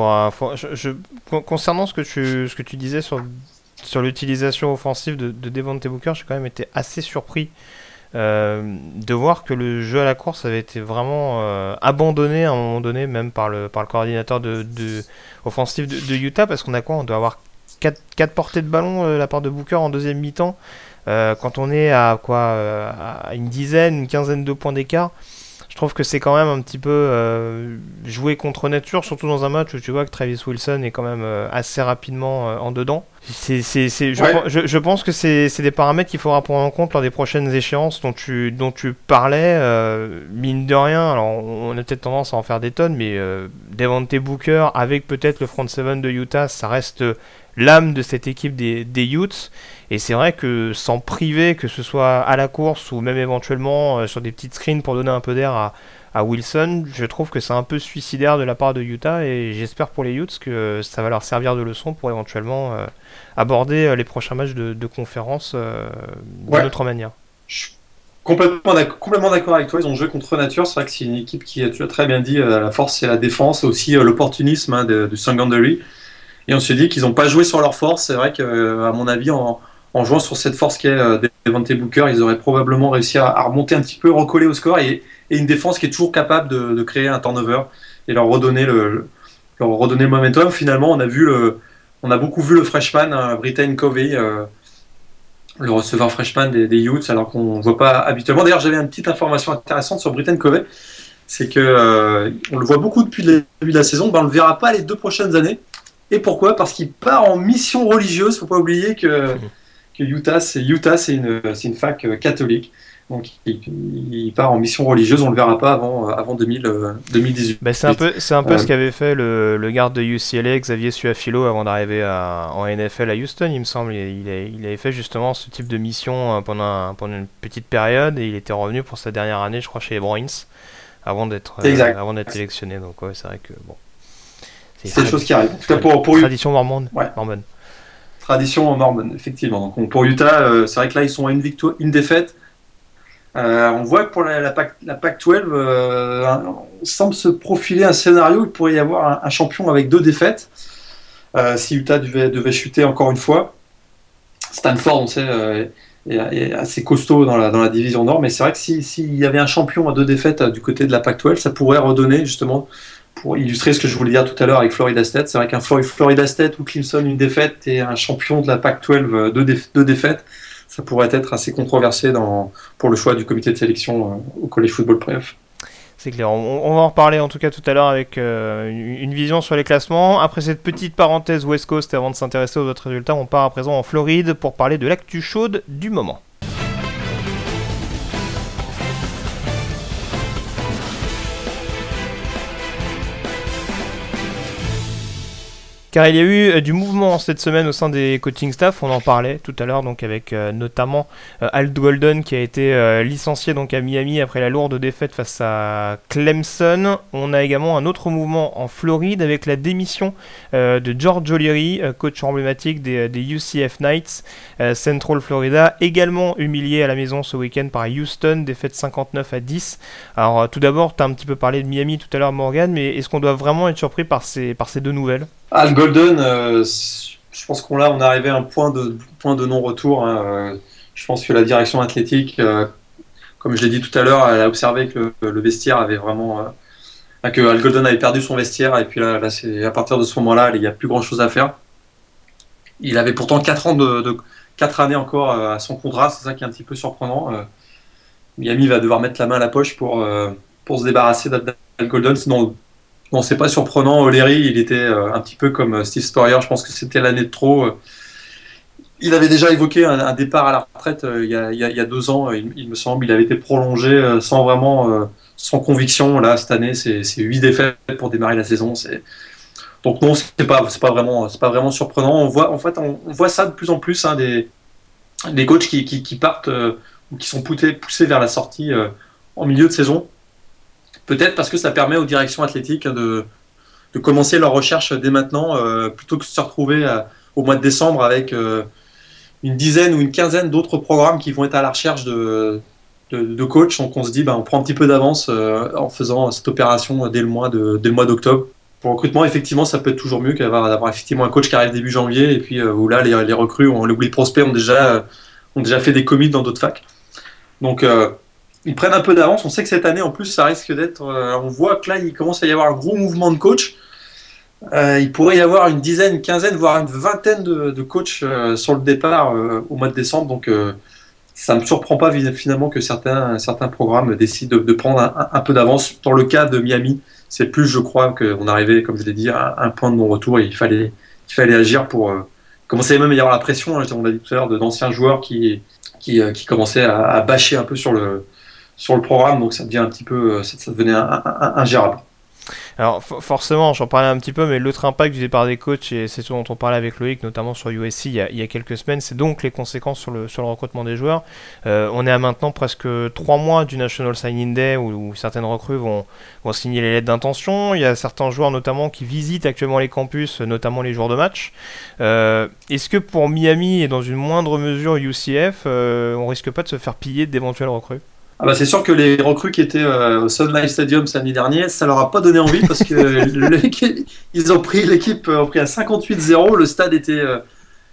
concernant ce que tu, ce que tu disais sur, sur l'utilisation offensive de, de Devontae Booker, j'ai quand même été assez surpris euh, de voir que le jeu à la course avait été vraiment euh, abandonné à un moment donné, même par le, par le coordinateur de, offensif de, Utah, parce qu'on a quoi? On doit avoir 4, 4 portées de ballon euh, de la part de Booker en deuxième mi-temps. quand on est à quoi à une dizaine, une quinzaine de points d'écart, je trouve que c'est quand même un petit peu euh, jouer contre nature, surtout dans un match où tu vois que Travis Wilson est quand même euh, assez rapidement euh, en dedans. C'est, c'est, c'est, je, je, pense que c'est, des paramètres qu'il faudra prendre en compte lors des prochaines échéances dont tu, dont tu parlais. mine de rien, alors on a peut-être tendance à en faire des tonnes, mais Devante Booker avec peut-être le front seven de Utah, ça reste l'âme de cette équipe des, des Utes. Et c'est vrai que sans priver, que ce soit à la course ou même éventuellement euh, sur des petites screens pour donner un peu d'air à, Wilson, je trouve que c'est un peu suicidaire de la part de Utah et j'espère pour les Utes que ça va leur servir de leçon pour éventuellement euh, aborder euh, les prochains matchs de, conférence d'une autre manière. Je suis complètement, complètement d'accord avec toi, ils ont joué contre nature, c'est vrai que c'est une équipe qui, tu as très bien dit, la force et la défense, aussi l'opportunisme hein, du secondary. Et on se dit qu'ils n'ont pas joué sur leur force. C'est vrai qu'à mon avis, en, jouant sur cette force qui est euh, Devante Booker, ils auraient probablement réussi à, remonter un petit peu, recoller au score et, une défense qui est toujours capable de, créer un turnover et leur redonner le, leur redonner momentum. Finalement, on a vu on a beaucoup vu le freshman euh, Britain Covey, euh, le receveur freshman des, des Utes, alors qu'on ne voit pas habituellement. D'ailleurs, j'avais une petite information intéressante sur Britain Covey, c'est que on le voit beaucoup depuis le début de la saison, ben, on le verra pas les deux prochaines années. Et pourquoi? Parce qu'il part en mission religieuse. Faut pas oublier que Utah, c'est Utah, c'est une, une, fac euh, catholique. Donc il, part en mission religieuse, on le verra pas avant, euh, avant 2000, 2018. Bah, c'est un peu, c'est un peu ce euh, qu'avait fait le, le, garde de UCLA, Xavier Suafilo, avant d'arriver en NFL à Houston, il me semble. Il, il, avait fait justement ce type de mission pendant, pendant une petite période et il était revenu pour sa dernière année, je crois, chez les Bruins, avant d'être, avant d'être sélectionné. Donc ouais, c'est vrai que bon. C'est des choses qui arrivent. pour, pour tradition mormone. Ouais. mormone tradition mormon, effectivement. Donc pour Utah, euh, c'est vrai que là, ils sont à une, victoire, une défaite. Euh, on voit que pour la, la, PAC, la PAC 12, euh, semble se profiler un scénario où il pourrait y avoir un, champion avec deux défaites. si Utah devait, devait, chuter encore une fois. Stanford, on sait, est, assez costaud dans la, dans la division Nord. Mais c'est vrai que s'il si, y avait un champion à deux défaites du côté de la Pac-12, ça pourrait redonner justement pour illustrer ce que je voulais dire tout à l'heure avec Florida State, c'est vrai qu'un Florida State ou Clemson une défaite et un champion de la Pac-12 deux, deux, défaites, ça pourrait être assez controversé dans, pour le choix du comité de sélection euh, au College Football Playoff. C'est clair, on, va en reparler en tout cas tout à l'heure avec euh, une vision sur les classements. Après cette petite parenthèse West Coast avant de s'intéresser aux autres résultats, on part à présent en Floride pour parler de l'actu chaude du moment. Car il y a eu euh, du mouvement cette semaine au sein des coaching staff, on en parlait tout à l'heure donc avec euh, notamment euh, Alt Golden qui a été licencié donc à Miami après la lourde défaite face à Clemson. On a également un autre mouvement en Floride avec la démission de George O'Leary, coach emblématique des, UCF Knights Central Florida, également humilié à la maison ce week-end par Houston, défaite 59 à 10. Alors tout d'abord, tu as un petit peu parlé de Miami tout à l'heure Morgan, mais est-ce qu'on doit vraiment être surpris par ces deux nouvelles? Al Golden, euh, je pense qu'on on est arrivé à un point de, point de non-retour. Hein, euh, je pense que la direction athlétique, euh, comme je l'ai dit tout à l'heure, elle a observé que le, vestiaire avait vraiment. que Al Golden avait perdu son vestiaire, et puis là, là à partir de ce moment-là, il n'y a plus grand-chose à faire. Il avait pourtant 4 ans de, 4 années encore à son contrat, c'est ça qui est un petit peu surprenant. Miami va devoir mettre la main à la poche pour, pour se débarrasser d'Al Golden, sinon Bon, c'est pas surprenant. O'Leary, il était euh, un petit peu comme euh, Steve Spurrier. Je pense que c'était l'année de trop. Euh. Il avait déjà évoqué un, départ à la retraite il, y a, deux ans, il, me semble. Il avait été prolongé sans vraiment, sans conviction. Là, cette année, c'est huit défaites pour démarrer la saison. Donc non, c'est pas, pas vraiment, c'est pas vraiment surprenant. On voit, en fait, on, voit ça de plus en plus hein, des, des coachs qui, qui, partent ou qui sont poussés, poussés vers la sortie en milieu de saison. Peut-être parce que ça permet aux directions athlétiques de, de commencer leur recherche dès maintenant, euh, plutôt que de se retrouver euh, au mois de décembre avec euh, une dizaine ou une quinzaine d'autres programmes qui vont être à la recherche de, de, coachs. Donc on se dit, bah, on prend un petit peu d'avance en faisant cette opération dès le mois d'octobre. Pour recrutement, effectivement, ça peut être toujours mieux d'avoir effectivement un coach qui arrive début janvier et puis où là, les, les recrues, on, les prospects ont déjà, ont déjà fait des commits dans d'autres facs. Donc ils prennent un peu d'avance. On sait que cette année, en plus, ça risque d'être. Euh, on voit que là, il commence à y avoir un gros mouvement de coach. Euh, il pourrait y avoir une dizaine, une quinzaine, voire une vingtaine de, coachs euh, sur le départ au mois de décembre. Donc, ça ne me surprend pas finalement que certains, programmes décident de, prendre un, peu d'avance. Dans le cas de Miami, c'est plus, je crois, qu'on arrivait, comme je l'ai dit, à un point de non-retour et il fallait, agir pour commencer même à y avoir la pression. Hein, on l'a dit tout à l'heure, d'anciens joueurs qui commençaient à, à bâcher un peu sur le sur le programme, donc ça devient un petit peu, euh, ça, devenait ingérable. Alors forcément, j'en parlais un petit peu, mais l'autre impact du départ des coachs, et c'est ce dont on parlait avec Loïc, notamment sur USC il y a, quelques semaines, c'est donc les conséquences sur le, sur le recrutement des joueurs. Euh, on est à maintenant presque trois mois du National Signing Day où, certaines recrues vont, vont, signer les lettres d'intention. Il y a certains joueurs notamment qui visitent actuellement les campus, notamment les jours de match. Euh, est-ce que pour Miami et dans une moindre mesure UCF, on risque pas de se faire piller d'éventuelles recrues? Ah bah c'est sûr que les recrues qui étaient euh, au Sun Life Stadium samedi dernier, ça leur a pas donné envie parce que ils ont pris l'équipe ont pris à 58-0, le stade était euh,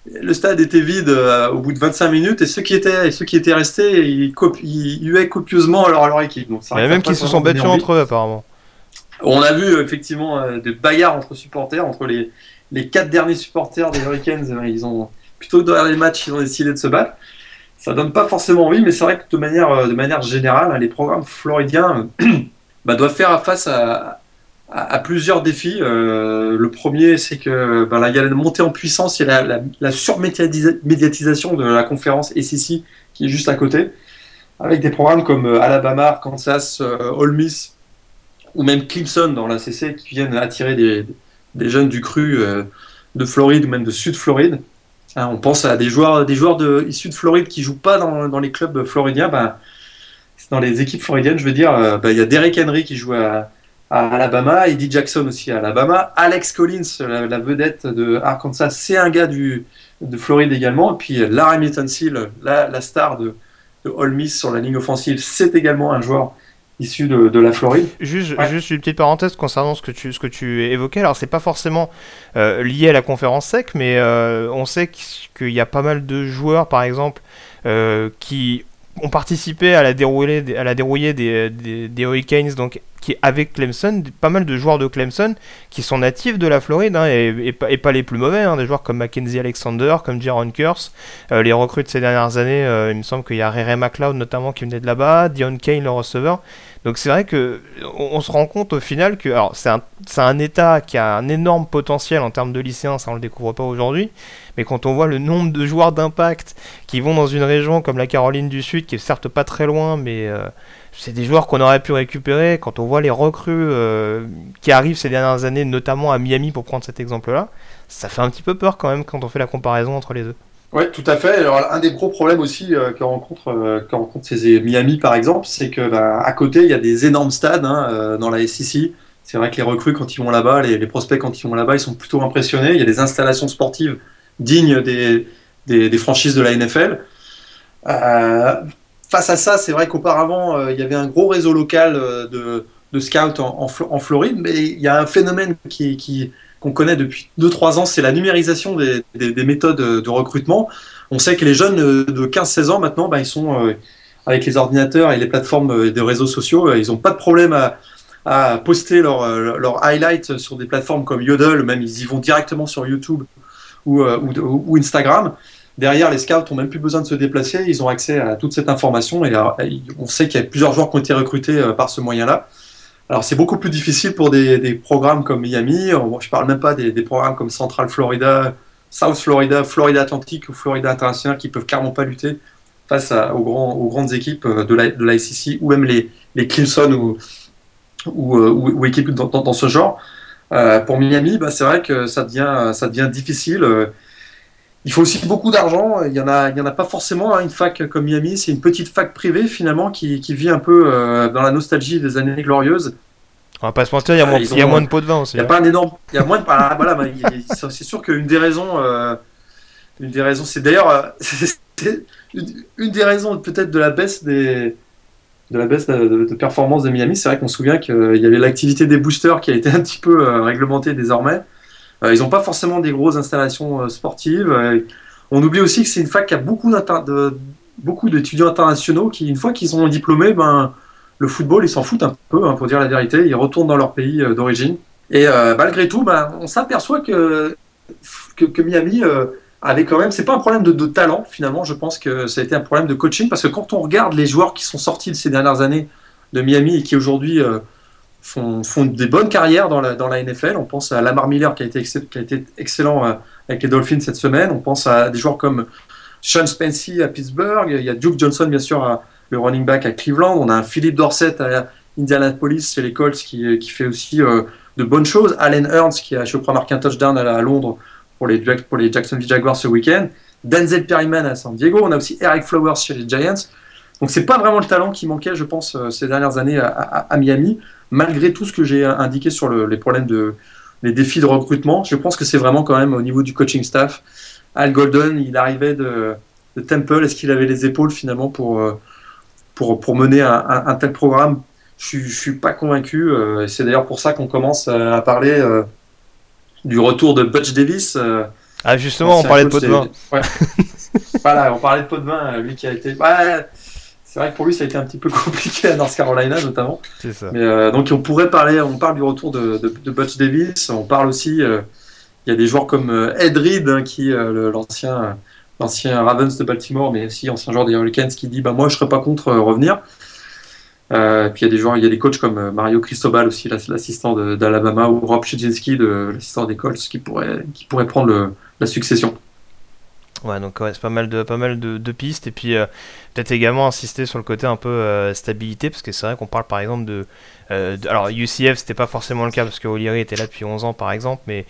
le stade était vide euh, au bout de 25 minutes. Et ceux qui étaient ceux qui étaient restés ils, ils huaient copieusement à leur, équipe. Donc Il y a même qui se sont battus entre eux apparemment. On a vu effectivement des bagarres entre supporters entre les les quatre derniers supporters des Hurricanes, ils ont plutôt dans les matchs ils ont décidé de se battre ça donne pas forcément envie, mais c'est vrai que de manière, euh, de manière générale, hein, les programmes floridiens bah, doivent faire face à, à, plusieurs défis. Euh, le premier, c'est que bah, là, il y a la montée en puissance, il y a la, la, surmédiatisation de la conférence SEC qui est juste à côté, avec des programmes comme euh, Alabama, Kansas, Ole Miss ou même Clemson dans la CC qui viennent attirer des, des jeunes du cru de Floride ou même de Sud-Floride. Hein, on pense à des joueurs, des issus de Floride qui jouent pas dans, les clubs floridiens. Bah, dans les équipes floridiennes, je veux dire, euh, bah, il y a Derek Henry qui joue à, Alabama, Eddie Jackson aussi à Alabama, Alex Collins, la, vedette de Arkansas, c'est un gars de Floride également. Et puis Larry Seal, la, la star de, de Miss sur la ligne offensive, c'est également un joueur issu de, la Floride. Juste, juste une petite parenthèse concernant ce que tu, ce que tu évoquais. Alors, c'est pas forcément euh, lié à la conférence sec, mais euh, on sait qu'il y a pas mal de joueurs, par exemple, qui ont participé à la dérouillée, à la dérouillée des, des, Hurricanes, donc qui avec Clemson, pas mal de joueurs de Clemson qui sont natifs de la Floride hein, et, pas les plus mauvais, hein, des joueurs comme Mackenzie Alexander, comme Jaron Curse, euh, les recrues de ces dernières années, euh, il me semble qu'il y a Rere McLeod notamment qui venait de là-bas, Dion Kane le receveur. Donc c'est vrai que on, se rend compte au final que alors c'est un, un État qui a un énorme potentiel en termes de lycéens, ça on le découvre pas aujourd'hui, mais quand on voit le nombre de joueurs d'impact qui vont dans une région comme la Caroline du Sud, qui est certes pas très loin, mais euh, c'est des joueurs qu'on aurait pu récupérer. Quand on voit les recrues euh, qui arrivent ces dernières années, notamment à Miami pour prendre cet exemple-là, ça fait un petit peu peur quand même quand on fait la comparaison entre les deux. Oui, tout à fait. Alors, un des gros problèmes aussi euh, que, rencontre, que rencontre ces Miami, par exemple, c'est que bah, à côté, il y a des énormes stades hein, dans la SEC. C'est vrai que les recrues, quand ils vont là-bas, les, les, prospects, quand ils vont là-bas, ils sont plutôt impressionnés. Il y a des installations sportives digne des, des, franchises de la NFL. Euh, face à ça, c'est vrai qu'auparavant, euh, il y avait un gros réseau local euh, de, de scouts en, Floride, mais il y a un phénomène qui qu'on connaît depuis 2-3 ans, c'est la numérisation des, des, méthodes de recrutement. On sait que les jeunes de 15-16 ans maintenant, ben, ils sont avec les ordinateurs et les plateformes des réseaux sociaux, ils n'ont pas de problème à, à poster leurs leur highlights sur des plateformes comme Yodel, même ils y vont directement sur YouTube euh, ou, Instagram. Derrière, les scouts n'ont même plus besoin de se déplacer, ils ont accès à toute cette information et on sait qu'il y a plusieurs joueurs qui ont été recrutés euh, par ce moyen-là. Alors c'est beaucoup plus difficile pour des, programmes comme Miami, je ne parle même pas des, programmes comme Central Florida, South Florida, Florida Atlantique ou Florida International qui peuvent clairement pas lutter face aux, grandes équipes euh, de la, de ou même les, les Clemson ou, équipes dans, ce genre. Euh, pour Miami, bah, c'est vrai que ça devient difficile. Euh, il faut aussi beaucoup d'argent. Il n'y en, a, il y en a pas forcément. Hein, une fac comme Miami, c'est une petite fac privée finalement qui, qui vit un peu euh, dans la nostalgie des années glorieuses. On va pas se mentir, il y a, moins, il y a moins de pots de vin aussi. Il y a pas un énorme. Il y a moins de. Ah, voilà, c'est sûr qu'une des raisons. une des raisons, c'est d'ailleurs. une des raisons peut-être de la baisse des de la baisse de, performance de Miami, c'est vrai qu'on se souvient qu'il y avait l'activité des boosters qui a été un petit peu euh, réglementée désormais. Euh, ils n'ont pas forcément des grosses installations euh, sportives. on oublie aussi que c'est une fac qui a beaucoup, beaucoup d'étudiants internationaux qui, une fois qu'ils sont diplômés, ben, le football, ils s'en foutent un peu, hein, pour dire la vérité. Ils retournent dans leur pays d'origine. Et malgré tout, ben, on s'aperçoit que, que, Miami avec quand même, c'est pas un problème de, talent finalement, je pense que ça a été un problème de coaching parce que quand on regarde les joueurs qui sont sortis de ces dernières années de Miami et qui aujourd'hui euh, font, des bonnes carrières dans la, NFL, on pense à Lamar Miller qui a été, excellent euh, avec les Dolphins cette semaine, on pense à des joueurs comme Sean Spency à Pittsburgh, il y a Duke Johnson bien sûr, le running back à Cleveland, on a un Philippe Dorset à Indianapolis chez les Colts qui, qui fait aussi euh, de bonnes choses, Allen Ernst qui a, crois, marqué un touchdown à Londres pour les, Jacksonville Jaguars ce week-end. Denzel Perryman à San Diego. On a aussi Eric Flowers chez les Giants. Donc c'est pas vraiment le talent qui manquait, je pense, euh, ces dernières années à, Miami, malgré tout ce que j'ai indiqué sur les problèmes de les défis de recrutement. Je pense que c'est vraiment quand même au niveau du coaching staff. Al Golden, il arrivait de, Temple. Est-ce qu'il avait les épaules finalement pour, euh, pour, pour mener un, tel programme? Je ne suis pas convaincu. Euh, c'est d'ailleurs pour ça qu'on commence à parler du retour de Butch Davis. Euh, ah, justement, on parlait de pot de vin. voilà, on parlait de pot de vin, euh, lui qui a été. C'est vrai que pour lui, ça a été un petit peu compliqué à North Carolina, notamment. C'est ça. Mais, euh, donc, on pourrait parler, on parle du retour de, de, Butch Davis, on parle aussi. il y a des joueurs comme Ed Reed, hein, qui l'ancien l'ancien Ravens de Baltimore, mais aussi ancien joueur des Hurricanes, qui dit bah, Moi, je ne serais pas contre revenir. Euh, puis il y a des joueurs, il y a des coachs comme euh, Mario Cristobal aussi, l'assistant d'Alabama, ou Rob Chudzinski, l'assistant des Colts, qui pourrait, qui pourrait prendre le, la succession. Ouais, donc c'est pas mal de, pas mal de, pistes. Et puis euh, peut-être également insister sur le côté un peu stabilité, parce que c'est vrai qu'on parle par exemple de, Alors UCF, c'était pas forcément le cas, parce que O'Leary était là depuis 11 ans par exemple, mais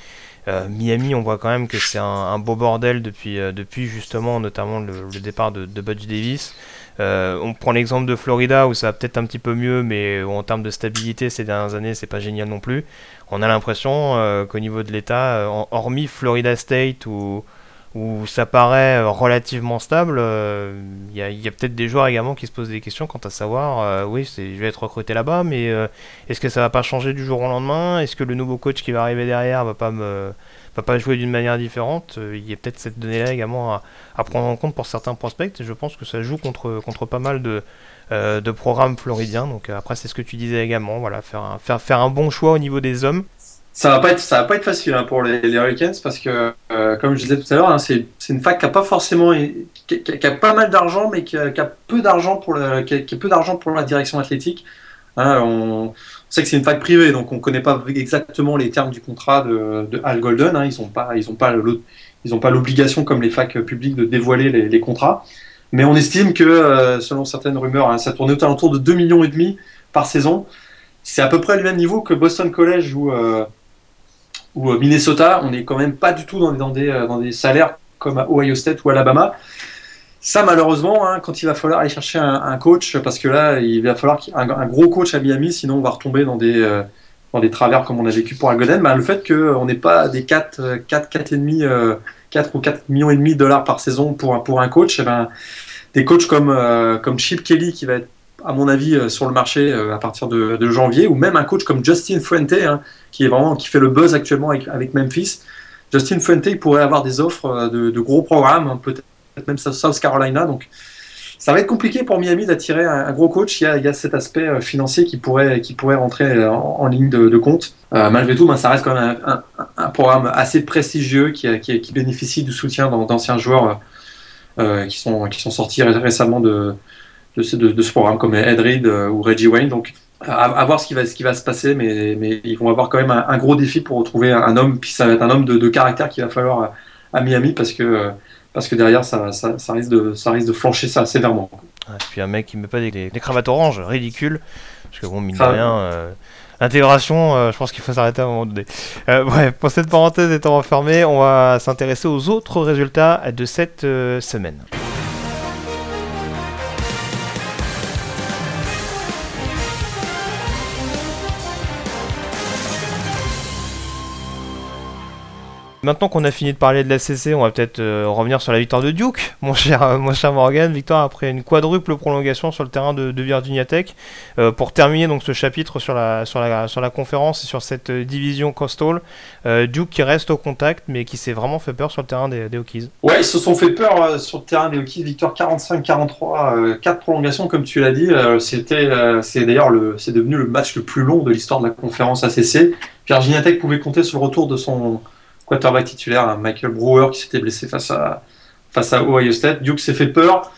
Miami, on voit quand même que c'est un, beau bordel depuis, depuis justement, notamment le, départ de, de Budge Davis. Euh, on prend l'exemple de Florida où ça va peut-être un petit peu mieux, mais en termes de stabilité ces dernières années, c'est pas génial non plus. On a l'impression euh, qu'au niveau de l'État, euh, hormis Florida State ou, où ça paraît relativement stable, il y a, peut-être des joueurs également qui se posent des questions quant à savoir, oui, je vais être recruté là-bas, mais est-ce que ça va pas changer du jour au lendemain? Est-ce que le nouveau coach qui va arriver derrière va pas me va pas jouer d'une manière différente? Il y a peut-être cette donnée-là également à, prendre en compte pour certains prospects. Je pense que ça joue contre, contre pas mal de, euh, de programmes floridiens. Donc euh, après, c'est ce que tu disais également, voilà, faire un, faire, faire un bon choix au niveau des hommes. Ça va pas être, ça va pas être facile hein, pour les, Hurricanes parce que, euh, comme je disais tout à l'heure, hein, c'est une fac qui a pas forcément, qui, a, pas mal d'argent, mais qui a, peu d'argent pour le, qui a, peu d'argent pour la direction athlétique. Hein, on, sait que c'est une fac privée, donc on connaît pas exactement les termes du contrat de, de Al Golden. Hein, ils ont pas, ils ont pas ils ont pas l'obligation comme les facs publiques de dévoiler les, contrats. Mais on estime que, euh, selon certaines rumeurs, ça tournait aux alentours de 2 millions et demi par saison. C'est à peu près le même niveau que Boston College ou, euh, ou euh, Minnesota. On n'est quand même pas du tout dans, dans, des, dans des salaires comme à Ohio State ou Alabama. Ça, malheureusement, hein, quand il va falloir aller chercher un, coach, parce que là, il va falloir un, gros coach à Miami, sinon on va retomber dans des, dans des travers comme on a vécu pour Algoden. Bah, le fait qu'on n'ait pas des 4, 4, 4 et demi 4 ou 4 millions et demi de dollars par saison pour un, pour un coach, eh ben, des coachs comme, euh, comme Chip Kelly qui va être à mon avis euh, sur le marché euh, à partir de, janvier, ou même un coach comme Justin Fuente hein, qui est vraiment qui fait le buzz actuellement avec, avec Memphis. Justin Fuente pourrait avoir des offres de, gros programmes, hein, peut-être même South Carolina. Donc ça va être compliqué pour Miami d'attirer un, gros coach. Il y, a, il y, a, cet aspect financier qui pourrait, qui pourrait rentrer en, ligne de, compte. malgré tout, ben, ça reste quand même un, programme assez prestigieux qui, qui, bénéficie du soutien d'anciens joueurs euh, qui, sont, qui sont sortis récemment de, de, ce, de, ce programme, comme Ed Reed euh, ou Reggie Wayne. Donc, à, voir ce qui, va, ce qui va se passer, mais, mais ils vont avoir quand même un, gros défi pour retrouver un homme, puis ça va être un homme de, caractère qu'il va falloir à, Miami parce que, parce que derrière ça, ça, ça, risque de, ça risque de flancher ça sévèrement. et puis un mec qui met pas des, des cravates oranges, ridicule, parce que bon, mine de rien, euh, Intégration, euh, je pense qu'il faut s'arrêter à un moment donné. Euh, bref, pour cette parenthèse étant refermée, on va s'intéresser aux autres résultats de cette euh, semaine. Maintenant qu'on a fini de parler de la CC, on va peut-être euh, revenir sur la victoire de Duke, mon cher, euh, mon cher Morgan. Victoire après une quadruple prolongation sur le terrain de, Virginia Tech. Euh, pour terminer donc ce chapitre sur la, sur la, sur la conférence et sur cette division Coastal, Duke qui reste au contact mais qui s'est vraiment fait peur sur le terrain des, des Hokies. Ouais, ils se sont fait peur sur le terrain des Hokies. Victoire 45-43, 4 prolongations comme tu l'as dit. C'était, c'est d'ailleurs le, c'est devenu le match le plus long de l'histoire de la conférence ACC. Virginia Tech pouvait compter sur le retour de son quarterback titulaire, hein, Michael Brewer, qui s'était blessé face à, face à Ohio State. Duke s'est fait peur.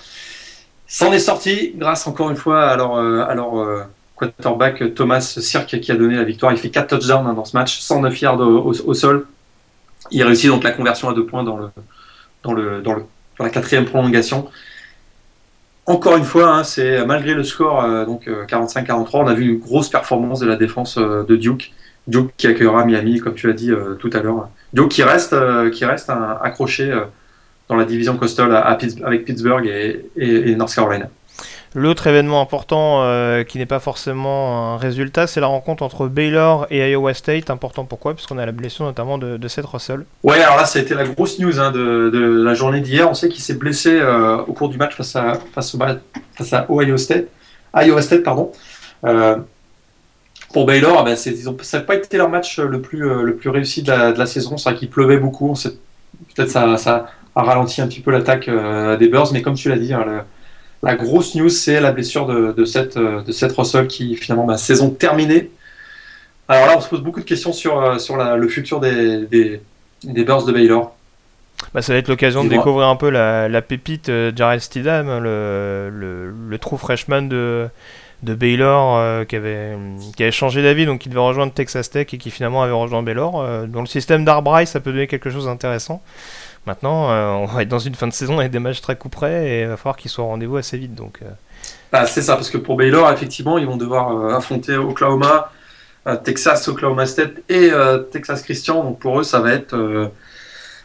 S'en est sorti grâce encore une fois à leur, euh, euh, quarterback Thomas Sirk qui a donné la victoire. Il fait 4 touchdowns hein, dans ce match, 109 yards au, sol. Il réussit donc la conversion à deux points dans, le, dans, le, dans, le, la quatrième prolongation. Encore une fois, hein, c'est malgré le score euh, donc 45-43, on a vu une grosse performance de la défense de Duke. Duke qui accueillera Miami, comme tu l'as dit tout à l'heure, donc qui reste, euh, qui reste accroché euh, dans la division coastal avec Pittsburgh et, North Carolina. L'autre événement important euh, qui n'est pas forcément un résultat, c'est la rencontre entre Baylor et Iowa State. Important pourquoi? Puisqu'on a la blessure notamment de, Seth Russell. Ouais, alors là, ça a été la grosse news hein, de, la journée d'hier. On sait qu'il s'est blessé au cours du match face à, face, face à Ohio State. Iowa State, pardon pour Baylor, ben ça n'a pas été leur match le plus, euh, le plus réussi de la, saison. C'est vrai qu'il pleuvait beaucoup. Peut-être ça, ça a ralenti un petit peu l'attaque euh, des Bears, mais comme tu l'as dit, hein, la grosse news, c'est la blessure de, de, cette, euh, de cette Russell qui, finalement, saison terminée. Alors là, on se pose beaucoup de questions sur, sur le futur des, des, des Bears de Baylor. Bah, ça va être l'occasion de découvrir un peu la, la pépite Jared Stidham, le, le, le true freshman de, de Baylor euh, qui, avait, qui changé d'avis, donc qui devait rejoindre Texas Tech et qui finalement avait rejoint Baylor. Euh, dans le système d'Arbright, ça peut donner quelque chose d'intéressant. Maintenant, euh, on va être dans une fin de saison avec des matchs très coup près et il va falloir qu'ils soient au rendez-vous assez vite. Donc, bah, c'est ça, parce que pour Baylor, effectivement, ils vont devoir affronter Oklahoma, Texas, Oklahoma State et Texas Christian. Donc pour eux, ça va être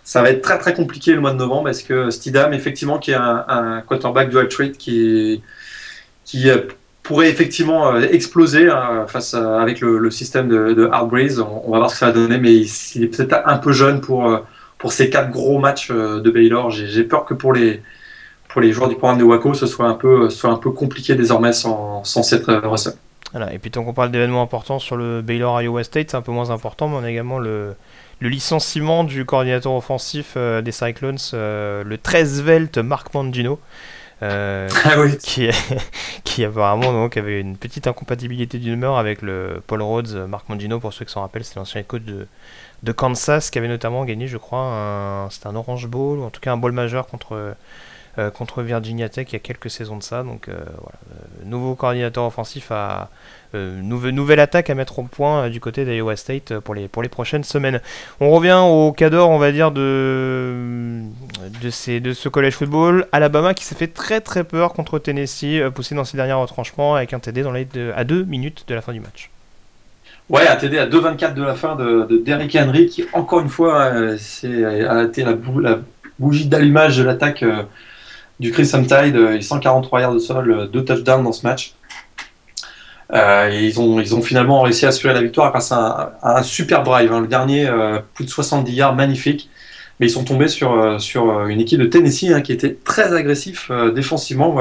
ça va être très très compliqué le mois de novembre parce que Stidham, effectivement, qui est un, quarterback dual trait qui, qui pourrait effectivement euh, exploser hein, face avec le, système de, de Hard On, va voir ce que ça va donner, mais il, est peut-être un peu jeune pour, euh, pour ces quatre gros matchs de Baylor. J'ai peur que pour les, pour les joueurs du programme de Waco, ce soit un peu, soit un peu compliqué désormais sans, sans cette Russell. Voilà, et puis tant qu'on parle d'événements importants sur le Baylor Iowa State, c'est un peu moins important, mais on a également le, le licenciement du coordinateur offensif des Cyclones, le 13 velte Marc Mangino. Euh, ah qui, qui apparemment donc avait une petite incompatibilité d'humeur avec le Paul Rhodes, Marc Mangino pour ceux qui s'en rappellent, c'est l'ancien coach de, de, Kansas qui avait notamment gagné, je crois, c'était un Orange Bowl ou en tout cas un bowl majeur contre euh, contre Virginia Tech il y a quelques saisons de ça. Donc euh, voilà, nouveau coordinateur offensif à nouvelle, nouvelle attaque à mettre au point du côté d'Iowa State pour les, pour les prochaines semaines. On revient au cadre, on va dire, de, de, ce collège football. Alabama qui s'est fait très très peur contre Tennessee, poussé dans ses derniers retranchements avec un TD dans les à 2 minutes de la fin du match. Ouais, un TD à 2,24 de la fin de, de Derrick Henry qui, encore une fois, c'est, a été la, bougie d'allumage de l'attaque du Crimson Tide, 143 yards de sol, 2 touchdowns dans ce match. Euh, ils, ont, ils ont finalement réussi à assurer la victoire grâce à un, super drive. Hein. Le dernier, euh, plus de 70 yards, magnifique. Mais ils sont tombés sur, euh, sur une équipe de Tennessee hein, qui était très agressif défensivement.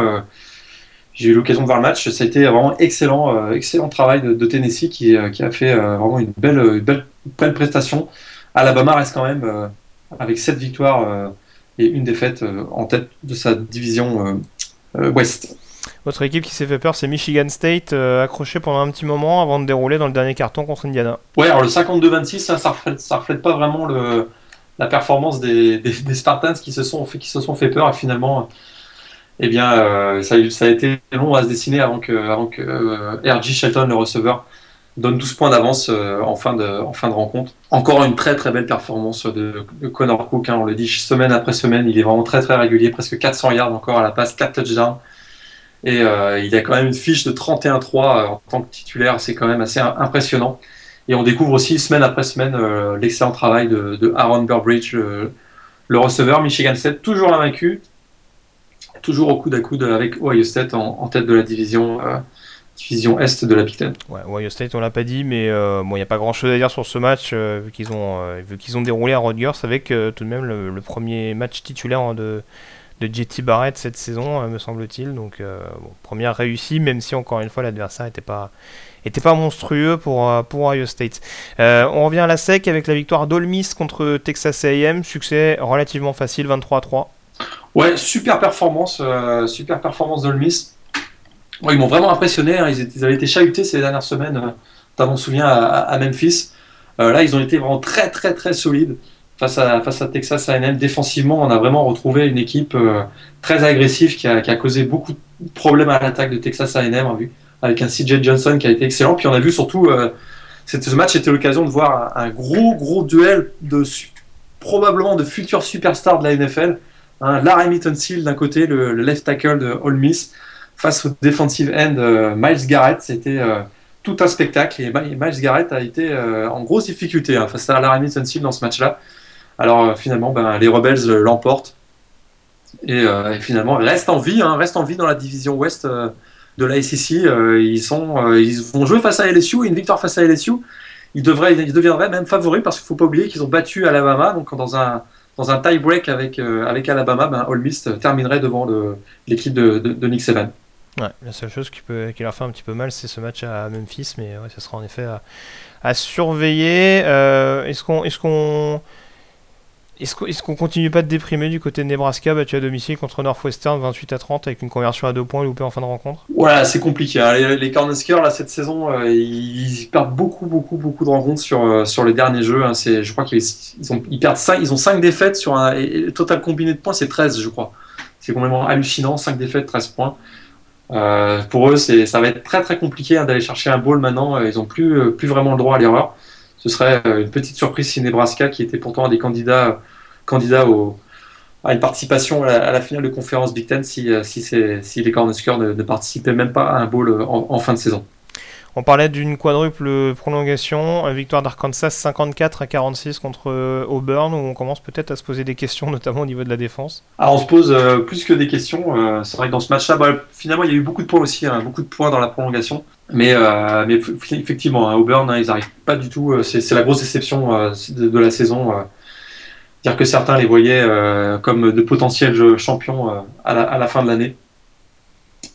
J'ai eu l'occasion de voir le match. Ça a été vraiment excellent, excellent travail de, Tennessee qui, qui, a fait vraiment une belle, une belle, belle, prestation. Alabama reste quand même avec 7 victoires et une défaite euh, en tête de sa division euh, euh, Ouest. Votre équipe qui s'est fait peur, c'est Michigan State, accroché pendant un petit moment avant de dérouler dans le dernier carton contre Indiana. Ouais, alors le 52-26, ça, reflète, reflète pas vraiment le, la performance des, Spartans qui se, sont fait, peur et finalement, eh bien, ça, ça, a été long à se dessiner avant que, avant que RG Shelton, le receveur, donne 12 points d'avance euh, en, fin de, de rencontre. Encore une très très belle performance de, Connor Cook, hein, on le dit semaine après semaine, il est vraiment très très régulier, presque 400 yards encore à la passe, 4 touchdowns. Et euh, il a quand même une fiche de 31-3 euh, en tant que titulaire, c'est quand même assez impressionnant. Et on découvre aussi semaine après semaine l'excellent travail de, Aaron Burbridge, le, receveur Michigan State, toujours invaincu, toujours au coude à coude avec Ohio State en, tête de la division division Est de la Big Ten. Ouais, Ohio State, on l'a pas dit, mais euh, bon, il n'y a pas grand chose à dire sur ce match, euh, vu qu'ils ont, euh, ont déroulé à Rutgers avec tout de même le, premier match titulaire de, de JT Barrett cette saison, me semble-t-il. Donc, première réussie, même si encore une fois l'adversaire n'était pas, était pas monstrueux pour, pour Ohio State. on revient à la sec avec la victoire d'Olmis contre Texas A&M, succès relativement facile, 23 3. Ouais, super performance, super performance d'Olmis ils m'ont vraiment impressionné. Hein. Ils, avaient été chahutés ces dernières semaines, euh, notamment, souviens, à, Memphis. Euh, là, ils ont été vraiment très, très, très solides face à, face à Texas A&M. Défensivement, on a vraiment retrouvé une équipe euh, très agressive qui a, causé beaucoup de problèmes à l'attaque de Texas A&M, avec un CJ Johnson qui a été excellent. Puis on a vu surtout, ce match était l'occasion de voir un, gros, gros duel de probablement de futurs superstars de la NFL. Hein, Larry Seal d'un côté, le, le, left tackle de Ole Miss, face au defensive end euh, Miles Garrett. C'était euh, tout un spectacle et Miles Garrett a été euh, en grosse difficulté hein, face à Laramie Tunsil dans ce match-là. Alors finalement, ben, les Rebels l'emportent et, finalement reste en vie, hein, reste en vie dans la division Ouest de la SEC. ils, sont, ils vont jouer face à LSU, une victoire face à LSU. Ils, devraient, ils deviendraient même favoris parce qu'il ne faut pas oublier qu'ils ont battu Alabama. Donc dans un, dans un tie-break avec, avec Alabama, ben, Ole Miss terminerait devant l'équipe de, de, de Nick Saban. Ouais, la seule chose qui, peut, qui leur fait un petit peu mal, c'est ce match à Memphis, mais ouais, ça sera en effet à, surveiller. Euh, est-ce qu'on est-ce qu'on continue pas de déprimer du côté de Nebraska battu à domicile contre Northwestern 28 à 30 avec une conversion à deux points loupée en fin de rencontre? Voilà, c'est compliqué. Hein. Les, les cette saison, euh, ils, perdent beaucoup beaucoup beaucoup de rencontres sur euh, sur les derniers jeux. Hein. Je crois qu'ils ont perdent 5, ils ont 5 défaites sur un le total combiné de points c'est 13 je crois. C'est complètement hallucinant, 5 défaites, 13 points. Euh, pour eux, ça va être très très compliqué hein, d'aller chercher un ball maintenant. Euh, ils n'ont plus, plus vraiment le droit à l'erreur. Ce serait une petite surprise si Nebraska, qui était pourtant un des candidats, à une participation à la, finale de conférence Big Ten, si, si, si les Cornhuskers ne, ne, participaient même pas à un bowl en fin de saison. On parlait d'une quadruple prolongation, victoire d'Arkansas 54 à 46 contre euh, Auburn, où on commence peut-être à se poser des questions, notamment au niveau de la défense. Alors on se pose euh, plus que des questions. Euh, c'est vrai que dans ce match-là, bah, finalement, il y a eu beaucoup de points aussi, hein, beaucoup de points dans la prolongation. Mais, effectivement, hein, Auburn, hein, ils n'arrivent pas du tout. c'est la grosse déception de, la saison. dire que certains les voyaient comme de potentiels champions à la, fin de l'année.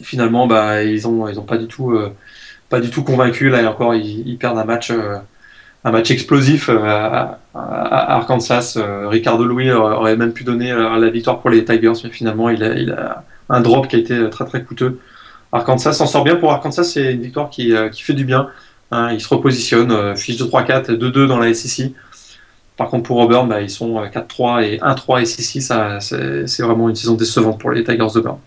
Finalement, bah, ils ont ils ont pas du tout pas du tout convaincu. Là encore, ils, perdent un match un match explosif à, Arkansas. Ricardo Louis aurait même pu donner la victoire pour les Tigers, mais finalement, il a, un drop qui a été très très coûteux. Arkansas s'en sort bien. Pour Arkansas, c'est une victoire qui, fait du bien. Hein, ils se repositionnent, euh, fiche de 3-4 et 2-2 dans la SEC. Par contre, pour Auburn, bah, ils sont 4-3 euh, et 1-3 SEC. C'est vraiment une saison décevante pour les Tigers d'Auburn.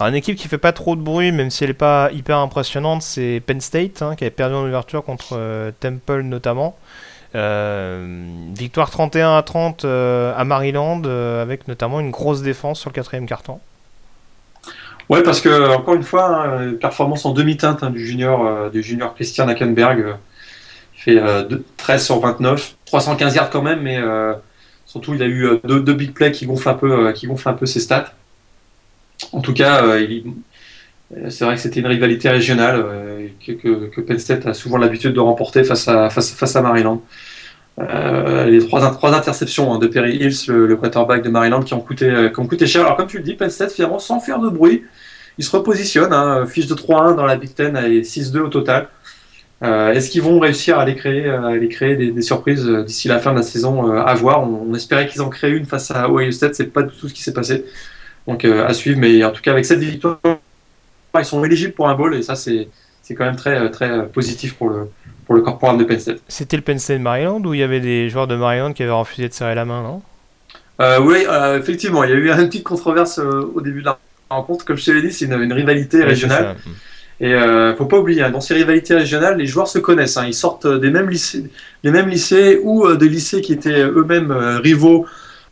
Une équipe qui fait pas trop de bruit, même si elle n'est pas hyper impressionnante, c'est Penn State, hein, qui avait perdu en ouverture contre euh, Temple notamment. victoire 31 à 30 à Maryland, avec notamment une grosse défense sur le quatrième carton. Ouais, parce que encore une fois, hein, performance en demi-teinte hein, du junior, euh, du junior Christian Hackenberg. il euh, fait 13 euh, sur 29, 315 yards quand même, mais surtout il a eu deux, big plays qui gonflent un peu, qui gonflent un peu ses stats. En tout cas, c'est vrai que c'était une rivalité régionale que, que, Penn State a souvent l'habitude de remporter face à, face, à Maryland. les trois, trois interceptions hein, de Perry Hills, le, quarterback de Maryland, qui ont, coûté, qui ont coûté cher. Alors, comme tu le dis, Penn State, finalement, sans faire de bruit, ils se repositionnent, hein, fiche de 3-1 dans la Big Ten et 6-2 au total. Euh, est-ce qu'ils vont réussir à aller créer, à créer des, surprises euh, d'ici la fin de la saison euh, À voir? On, espérait qu'ils en créent une face à Ohio State. C'est pas du tout ce qui s'est passé. Donc à suivre. Mais en tout cas, avec cette victoire, ils sont éligibles pour un bowl et ça, c'est quand même très, très positif pour le, pour le corporal de Penn State. C'était le Penn State Maryland où il y avait des joueurs de Maryland qui avaient refusé de serrer la main, non? Oui, effectivement. Il y a eu une petite controverse au début de la rencontre, comme je te l'ai dit, c'est une, rivalité régionale. Et euh, faut pas oublier, hein, dans ces rivalités régionales, les joueurs se connaissent. Hein. ils sortent des mêmes lycées, des mêmes lycées ou euh, des lycées qui étaient eux-mêmes euh, rivaux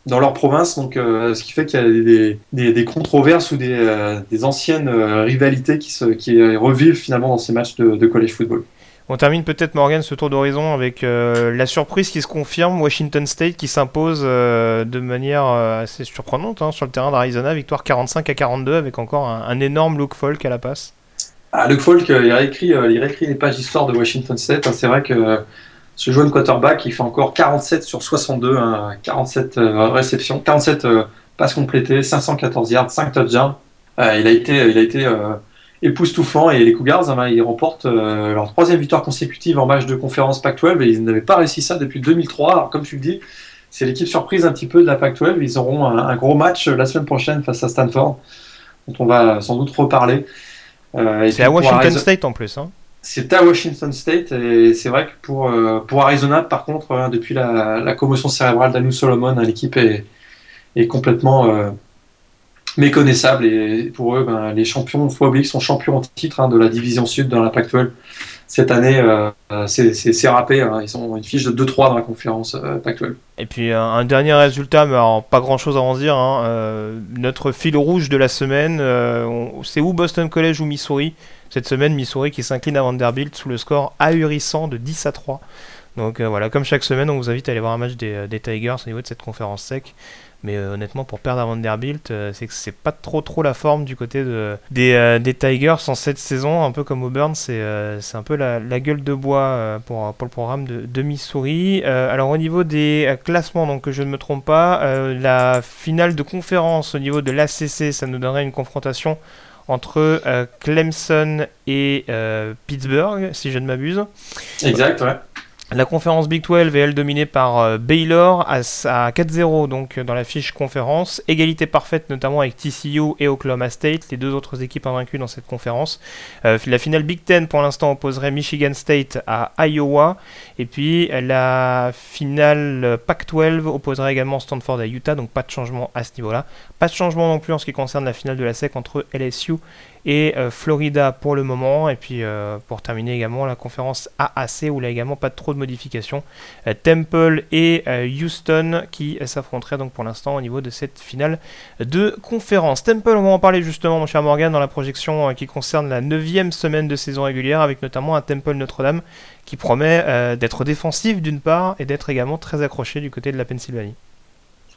dans leur province. Donc, euh, ce qui fait qu'il y a des, des, des, controverses ou des, des anciennes rivalités qui, se, qui revivent finalement dans ces matchs de, de college football. On termine peut-être Morgan ce tour d'horizon avec euh, la surprise qui se confirme, Washington State qui s'impose euh, de manière euh, assez surprenante hein, sur le terrain d'Arizona, victoire 45 à 42 avec encore un, énorme Luke Falk à la passe. Ah, Luke Falk, il réécrit, il réécrit les pages d'histoire de Washington State. Hein. c'est vrai que ce jeune quarterback, il fait encore 47 sur 62, 47 réceptions, 47 passes complétées, 514 yards, 5 touchdowns. il a été, il a été époustouflant et les Cougars hein, ils remportent euh, leur troisième victoire consécutive en match de conférence Pac-12 et ils n'avaient pas réussi ça depuis 2003. Alors comme tu le dis, c'est l'équipe surprise un petit peu de la Pac-12. Ils auront un, gros match la semaine prochaine face à Stanford, dont on va sans doute reparler. Euh, c'est à Washington State en plus. Hein. C'est à Washington State et c'est vrai que pour, euh, pour Arizona, par contre, hein, depuis la, commotion cérébrale d'Anu Solomon, l'équipe est, complètement méconnaissable et pour eux, ben, les champions, il faut oublier qu'ils sont champions en titre hein, de la division sud dans la Pac-12. Cette année, euh, c'est râpé, hein. ils ont une fiche de 2-3 dans la conférence euh, Pac-12. Et puis un, dernier résultat, mais pas grand chose à en dire. Hein. Euh, notre fil rouge de la semaine, c'est où Boston College ou Missouri? Cette semaine, Missouri qui s'incline à Vanderbilt sous le score ahurissant de 10 à 3. Donc voilà, comme chaque semaine, on vous invite à aller voir un match des, des Tigers au niveau de cette conférence sec. Mais euh, honnêtement, pour perdre à Vanderbilt, euh, c'est que c'est pas trop trop la forme du côté de, des, euh, Tigers en cette saison, un peu comme Auburn, c'est un peu la, gueule de bois pour, pour le programme de, Missouri. alors au niveau des classements, donc je ne me trompe pas, la finale de conférence au niveau de l'ACC, ça nous donnerait une confrontation entre Clemson et Pittsburgh, si je ne m'abuse. Exact, ouais. La conférence Big 12 est elle dominée par euh, Baylor à, 4-0 donc dans la fiche conférence. Égalité parfaite notamment avec TCU et Oklahoma State, les deux autres équipes invaincues dans cette conférence. Euh, la finale Big 10 pour l'instant opposerait Michigan State à Iowa. Et puis la finale Pac-12 opposerait également Stanford à Utah, donc pas de changement à ce niveau-là. Pas de changement non plus en ce qui concerne la finale de la SEC entre LSU et euh, Florida pour le moment. Et puis euh, pour terminer également la conférence AAC où là également pas trop de modifications. Euh, Temple et Houston qui s'affronteraient donc pour l'instant au niveau de cette finale de conférence. Temple, on va en parler justement mon cher Morgan dans la projection qui concerne la 9 semaine de saison régulière avec notamment un Temple Notre-Dame qui promet d'être défensif d'une part et d'être également très accroché du côté de la Pennsylvanie.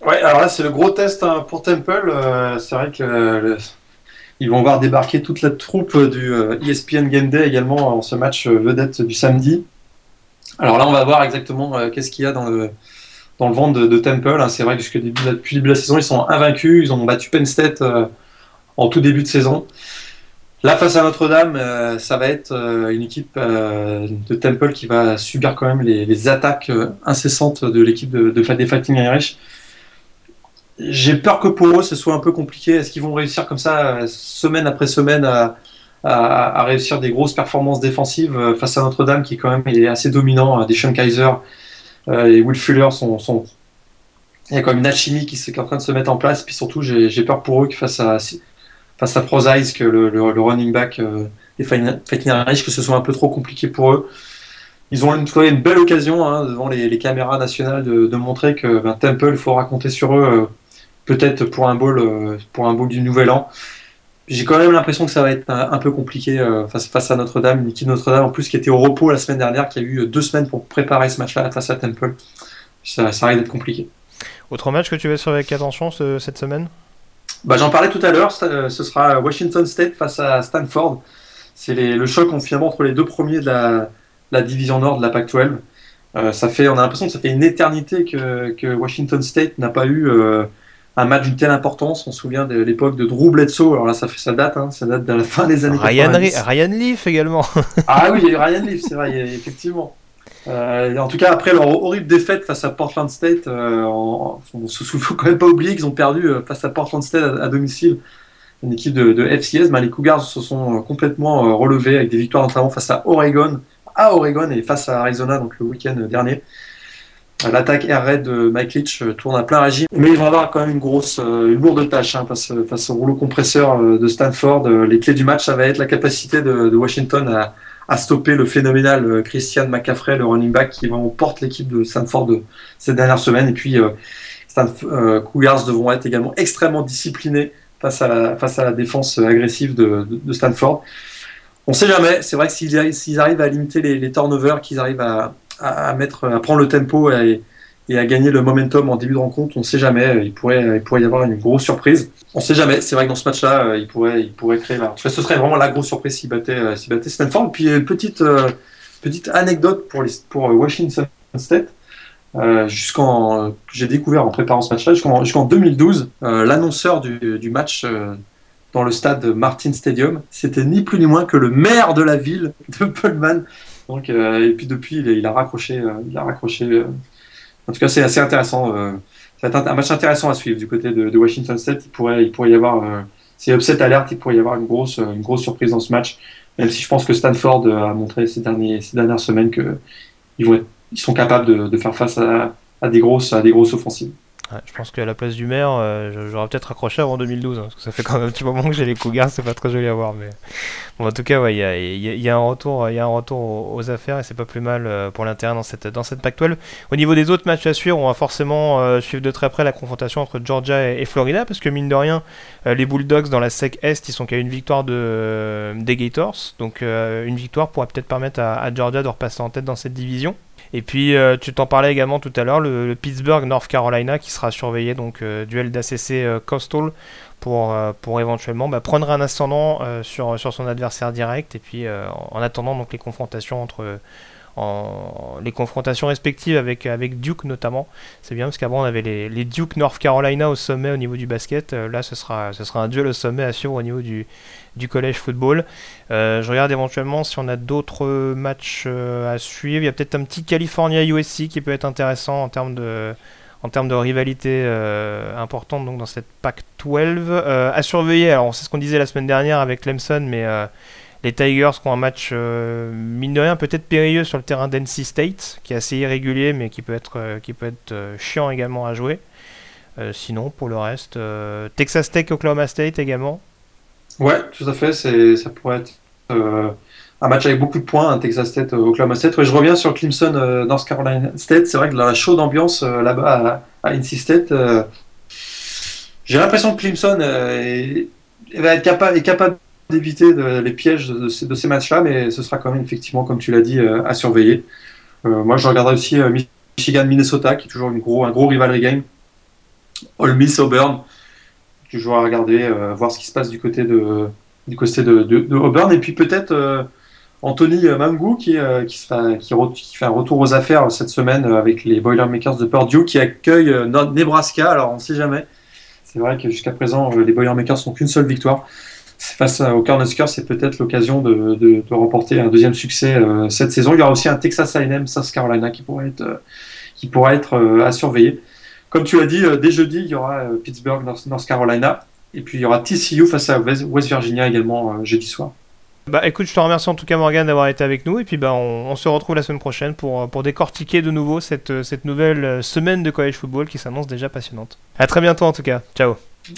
Ouais, alors là c'est le gros test hein, pour Temple. c'est vrai que ils vont voir débarquer toute la troupe du ESPN euh, e Game Day également en ce match euh, vedette du samedi. Alors là, on va voir exactement euh, qu'est-ce qu'il y a dans le, dans le ventre de, Temple. Hein. C'est vrai que depuis le début de la saison, ils sont invaincus. Ils ont battu Penn State en tout début de saison. Là, face à Notre-Dame, euh, ça va être euh, une équipe euh, de Temple qui va subir quand même les, attaques incessantes de l'équipe de, de, des Fighting Irish. J'ai peur que pour eux, ce soit un peu compliqué. Est-ce qu'ils vont réussir comme ça, semaine après semaine, à, réussir des grosses performances défensives face à Notre-Dame, qui quand même est assez dominant. Des Sean Kaiser et Will Fuller sont, Il y a quand même une alchimie qui, est en train de se mettre en place. Puis surtout, j'ai peur pour eux que face à face à que le, running back euh, des Fighting que ce soit un peu trop compliqué pour eux. Ils ont une, une belle occasion hein, devant les, caméras nationales de, montrer que ben, Temple, il faut raconter sur eux, euh, peut-être pour un bowl, euh, pour un bowl du Nouvel An. J'ai quand même l'impression que ça va être un, peu compliqué face, face à Notre-Dame, une équipe Notre-Dame en plus qui était au repos la semaine dernière, qui a eu deux semaines pour préparer ce match-là face à Temple. Ça, ça risque d'être compliqué. Autre match que tu vas suivre avec attention cette semaine? Bah, J'en parlais tout à l'heure, ce sera Washington State face à Stanford. C'est le choc finalement entre les deux premiers de la, division nord de la PAC-12. Euh, ça fait, on a l'impression que ça fait une éternité que, Washington State n'a pas eu euh, un match d'une telle importance. On se souvient de l'époque de Drew Bledsoe. Alors là, ça fait ça date, hein, ça date de la fin des années Ryan, 90. Ryan Leaf également. ah oui, Ryan Leaf, c'est vrai, effectivement. Euh, en tout cas, après leur horrible défaite face à Portland State, euh, on ne se faut quand même pas oublier qu'ils ont perdu euh, face à Portland State à, domicile, une équipe de, FCS. les Cougars se sont complètement relevés avec des victoires notamment face à Oregon, à Oregon et face à Arizona donc le week-end dernier. L'attaque air raid de Mike Leach tourne à plein régime, mais ils vont avoir quand même une grosse, une lourde tâche hein, face, face, au rouleau compresseur de Stanford. Les clés du match, ça va être la capacité de, Washington à, stopper le phénoménal euh, Christian McCaffrey, le running back qui porte l'équipe de Stanford de cette dernière semaine. Et puis, euh, euh, Cougars devront être également extrêmement disciplinés face à la, face à la défense agressive de, Stanford. On sait jamais. C'est vrai que s'ils arrivent à limiter les, turnovers, qu'ils arrivent à, à prendre le tempo et, à gagner le momentum en début de rencontre, on ne sait jamais. Il pourrait, il pourrait y avoir une grosse surprise. On ne sait jamais. C'est vrai que dans ce match-là, euh, il, pourrait, créer. Ce serait vraiment la grosse surprise s'il battait, euh, s'il battait Stanford. Puis une petite, euh, anecdote pour Washington State. jusqu'en, j'ai découvert en préparant ce match-là, jusqu'en, 2012, l'annonceur du, du match dans le stade Martin Stadium, c'était ni plus ni moins que le maire de la ville de Pullman. Donc, et puis depuis, il, a raccroché, il a raccroché en tout cas, c'est assez intéressant. Euh, va être un match intéressant à suivre du côté de, Washington State. Il pourrait, il pourrait y avoir, euh, c'est upset alerte, il pourrait y avoir une grosse, surprise dans ce match. Même si je pense que Stanford a montré ces, derniers, dernières semaines qu'ils ils sont capables de, faire face à des grosses offensives je pense qu'à la place du maire, euh, j'aurais peut-être accroché avant 2012, hein, parce que ça fait quand même un petit moment que j'ai les Cougars, c'est pas très joli à voir. Mais bon, en tout cas, il y, a, un retour, il y a un retour aux, affaires et c'est pas plus mal euh, pour l'intérêt dans cette, dans cette Pac-12. Au niveau des autres matchs à suivre, on va forcément euh, suivre de très près la confrontation entre Georgia et, Florida, parce que mine de rien, les Bulldogs dans la SEC Est, ils sont qu'à une victoire de, des Gators, donc une victoire pourrait peut-être permettre à Georgia de repasser en tête dans cette division. Et puis, euh, tu t'en parlais également tout à l'heure, le, Pittsburgh North Carolina qui sera surveillé, donc euh, duel d'ACC euh, Coastal pour, pour éventuellement bah, prendre un ascendant sur, sur son adversaire direct. Et puis, en attendant donc les confrontations entre les confrontations respectives avec, avec Duke notamment. C'est bien parce qu'avant on avait les, les, Duke North Carolina au sommet au niveau du basket. Euh, là ce sera, ce sera un duel au sommet à suivre au niveau du, du collège football. Euh, je regarde éventuellement si on a d'autres matchs euh, à suivre. Il y a peut-être un petit California USC qui peut être intéressant en termes de, en termes de rivalité importante donc dans cette PAC 12. à surveiller, alors c'est ce qu'on disait la semaine dernière avec Clemson, mais les Tigers qui ont un match, euh, mine de rien, peut-être périlleux sur le terrain d'NC State, qui est assez irrégulier, mais qui peut être, euh, qui peut être euh, chiant également à jouer. sinon, pour le reste, Texas Tech, Oklahoma State également. Ouais, tout à fait. Ça pourrait être un match avec beaucoup de points, hein, Texas State, Oklahoma State. Ouais, je reviens sur Clemson, North Carolina State. C'est vrai que dans la chaude ambiance là-bas à, NC State, j'ai l'impression que Clemson va être capable, est capable d'éviter les pièges de, ces, matchs-là, mais ce sera quand même effectivement, comme tu l'as dit, euh, à surveiller. Euh, moi, je regarderai aussi euh, Michigan-Minnesota, qui est toujours un gros rivalry game. All Miss Auburn, toujours à regarder, voir ce qui se passe du côté de, du côté de, Auburn. Et puis peut-être Anthony Mangou qui, qui, qui, fait un retour aux affaires cette semaine avec les Boilermakers de Purdue qui accueillent Nebraska. Alors on ne sait jamais. C'est vrai que jusqu'à présent, les Boilermakers n'ont qu'une seule victoire. Face au Cornhuskers, c'est peut-être l'occasion de, de, remporter un deuxième succès cette saison. Il y aura aussi un Texas A&M South Carolina qui pourrait être, qui pourrait être à surveiller. Comme tu l'as dit, dès jeudi, il y aura Pittsburgh, North Carolina. Et puis il y aura TCU face à West Virginia également jeudi soir. Bah écoute, je te remercie en tout cas Morgan d'avoir été avec nous et puis bah on, se retrouve la semaine prochaine pour, pour décortiquer de nouveau cette, cette nouvelle semaine de college football qui s'annonce déjà passionnante. À très bientôt en tout cas. Ciao.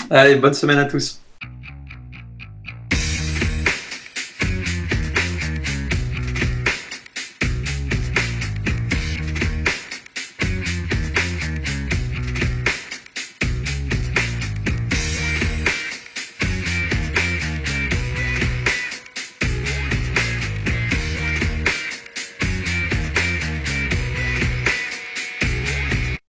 Allez, bonne semaine à tous.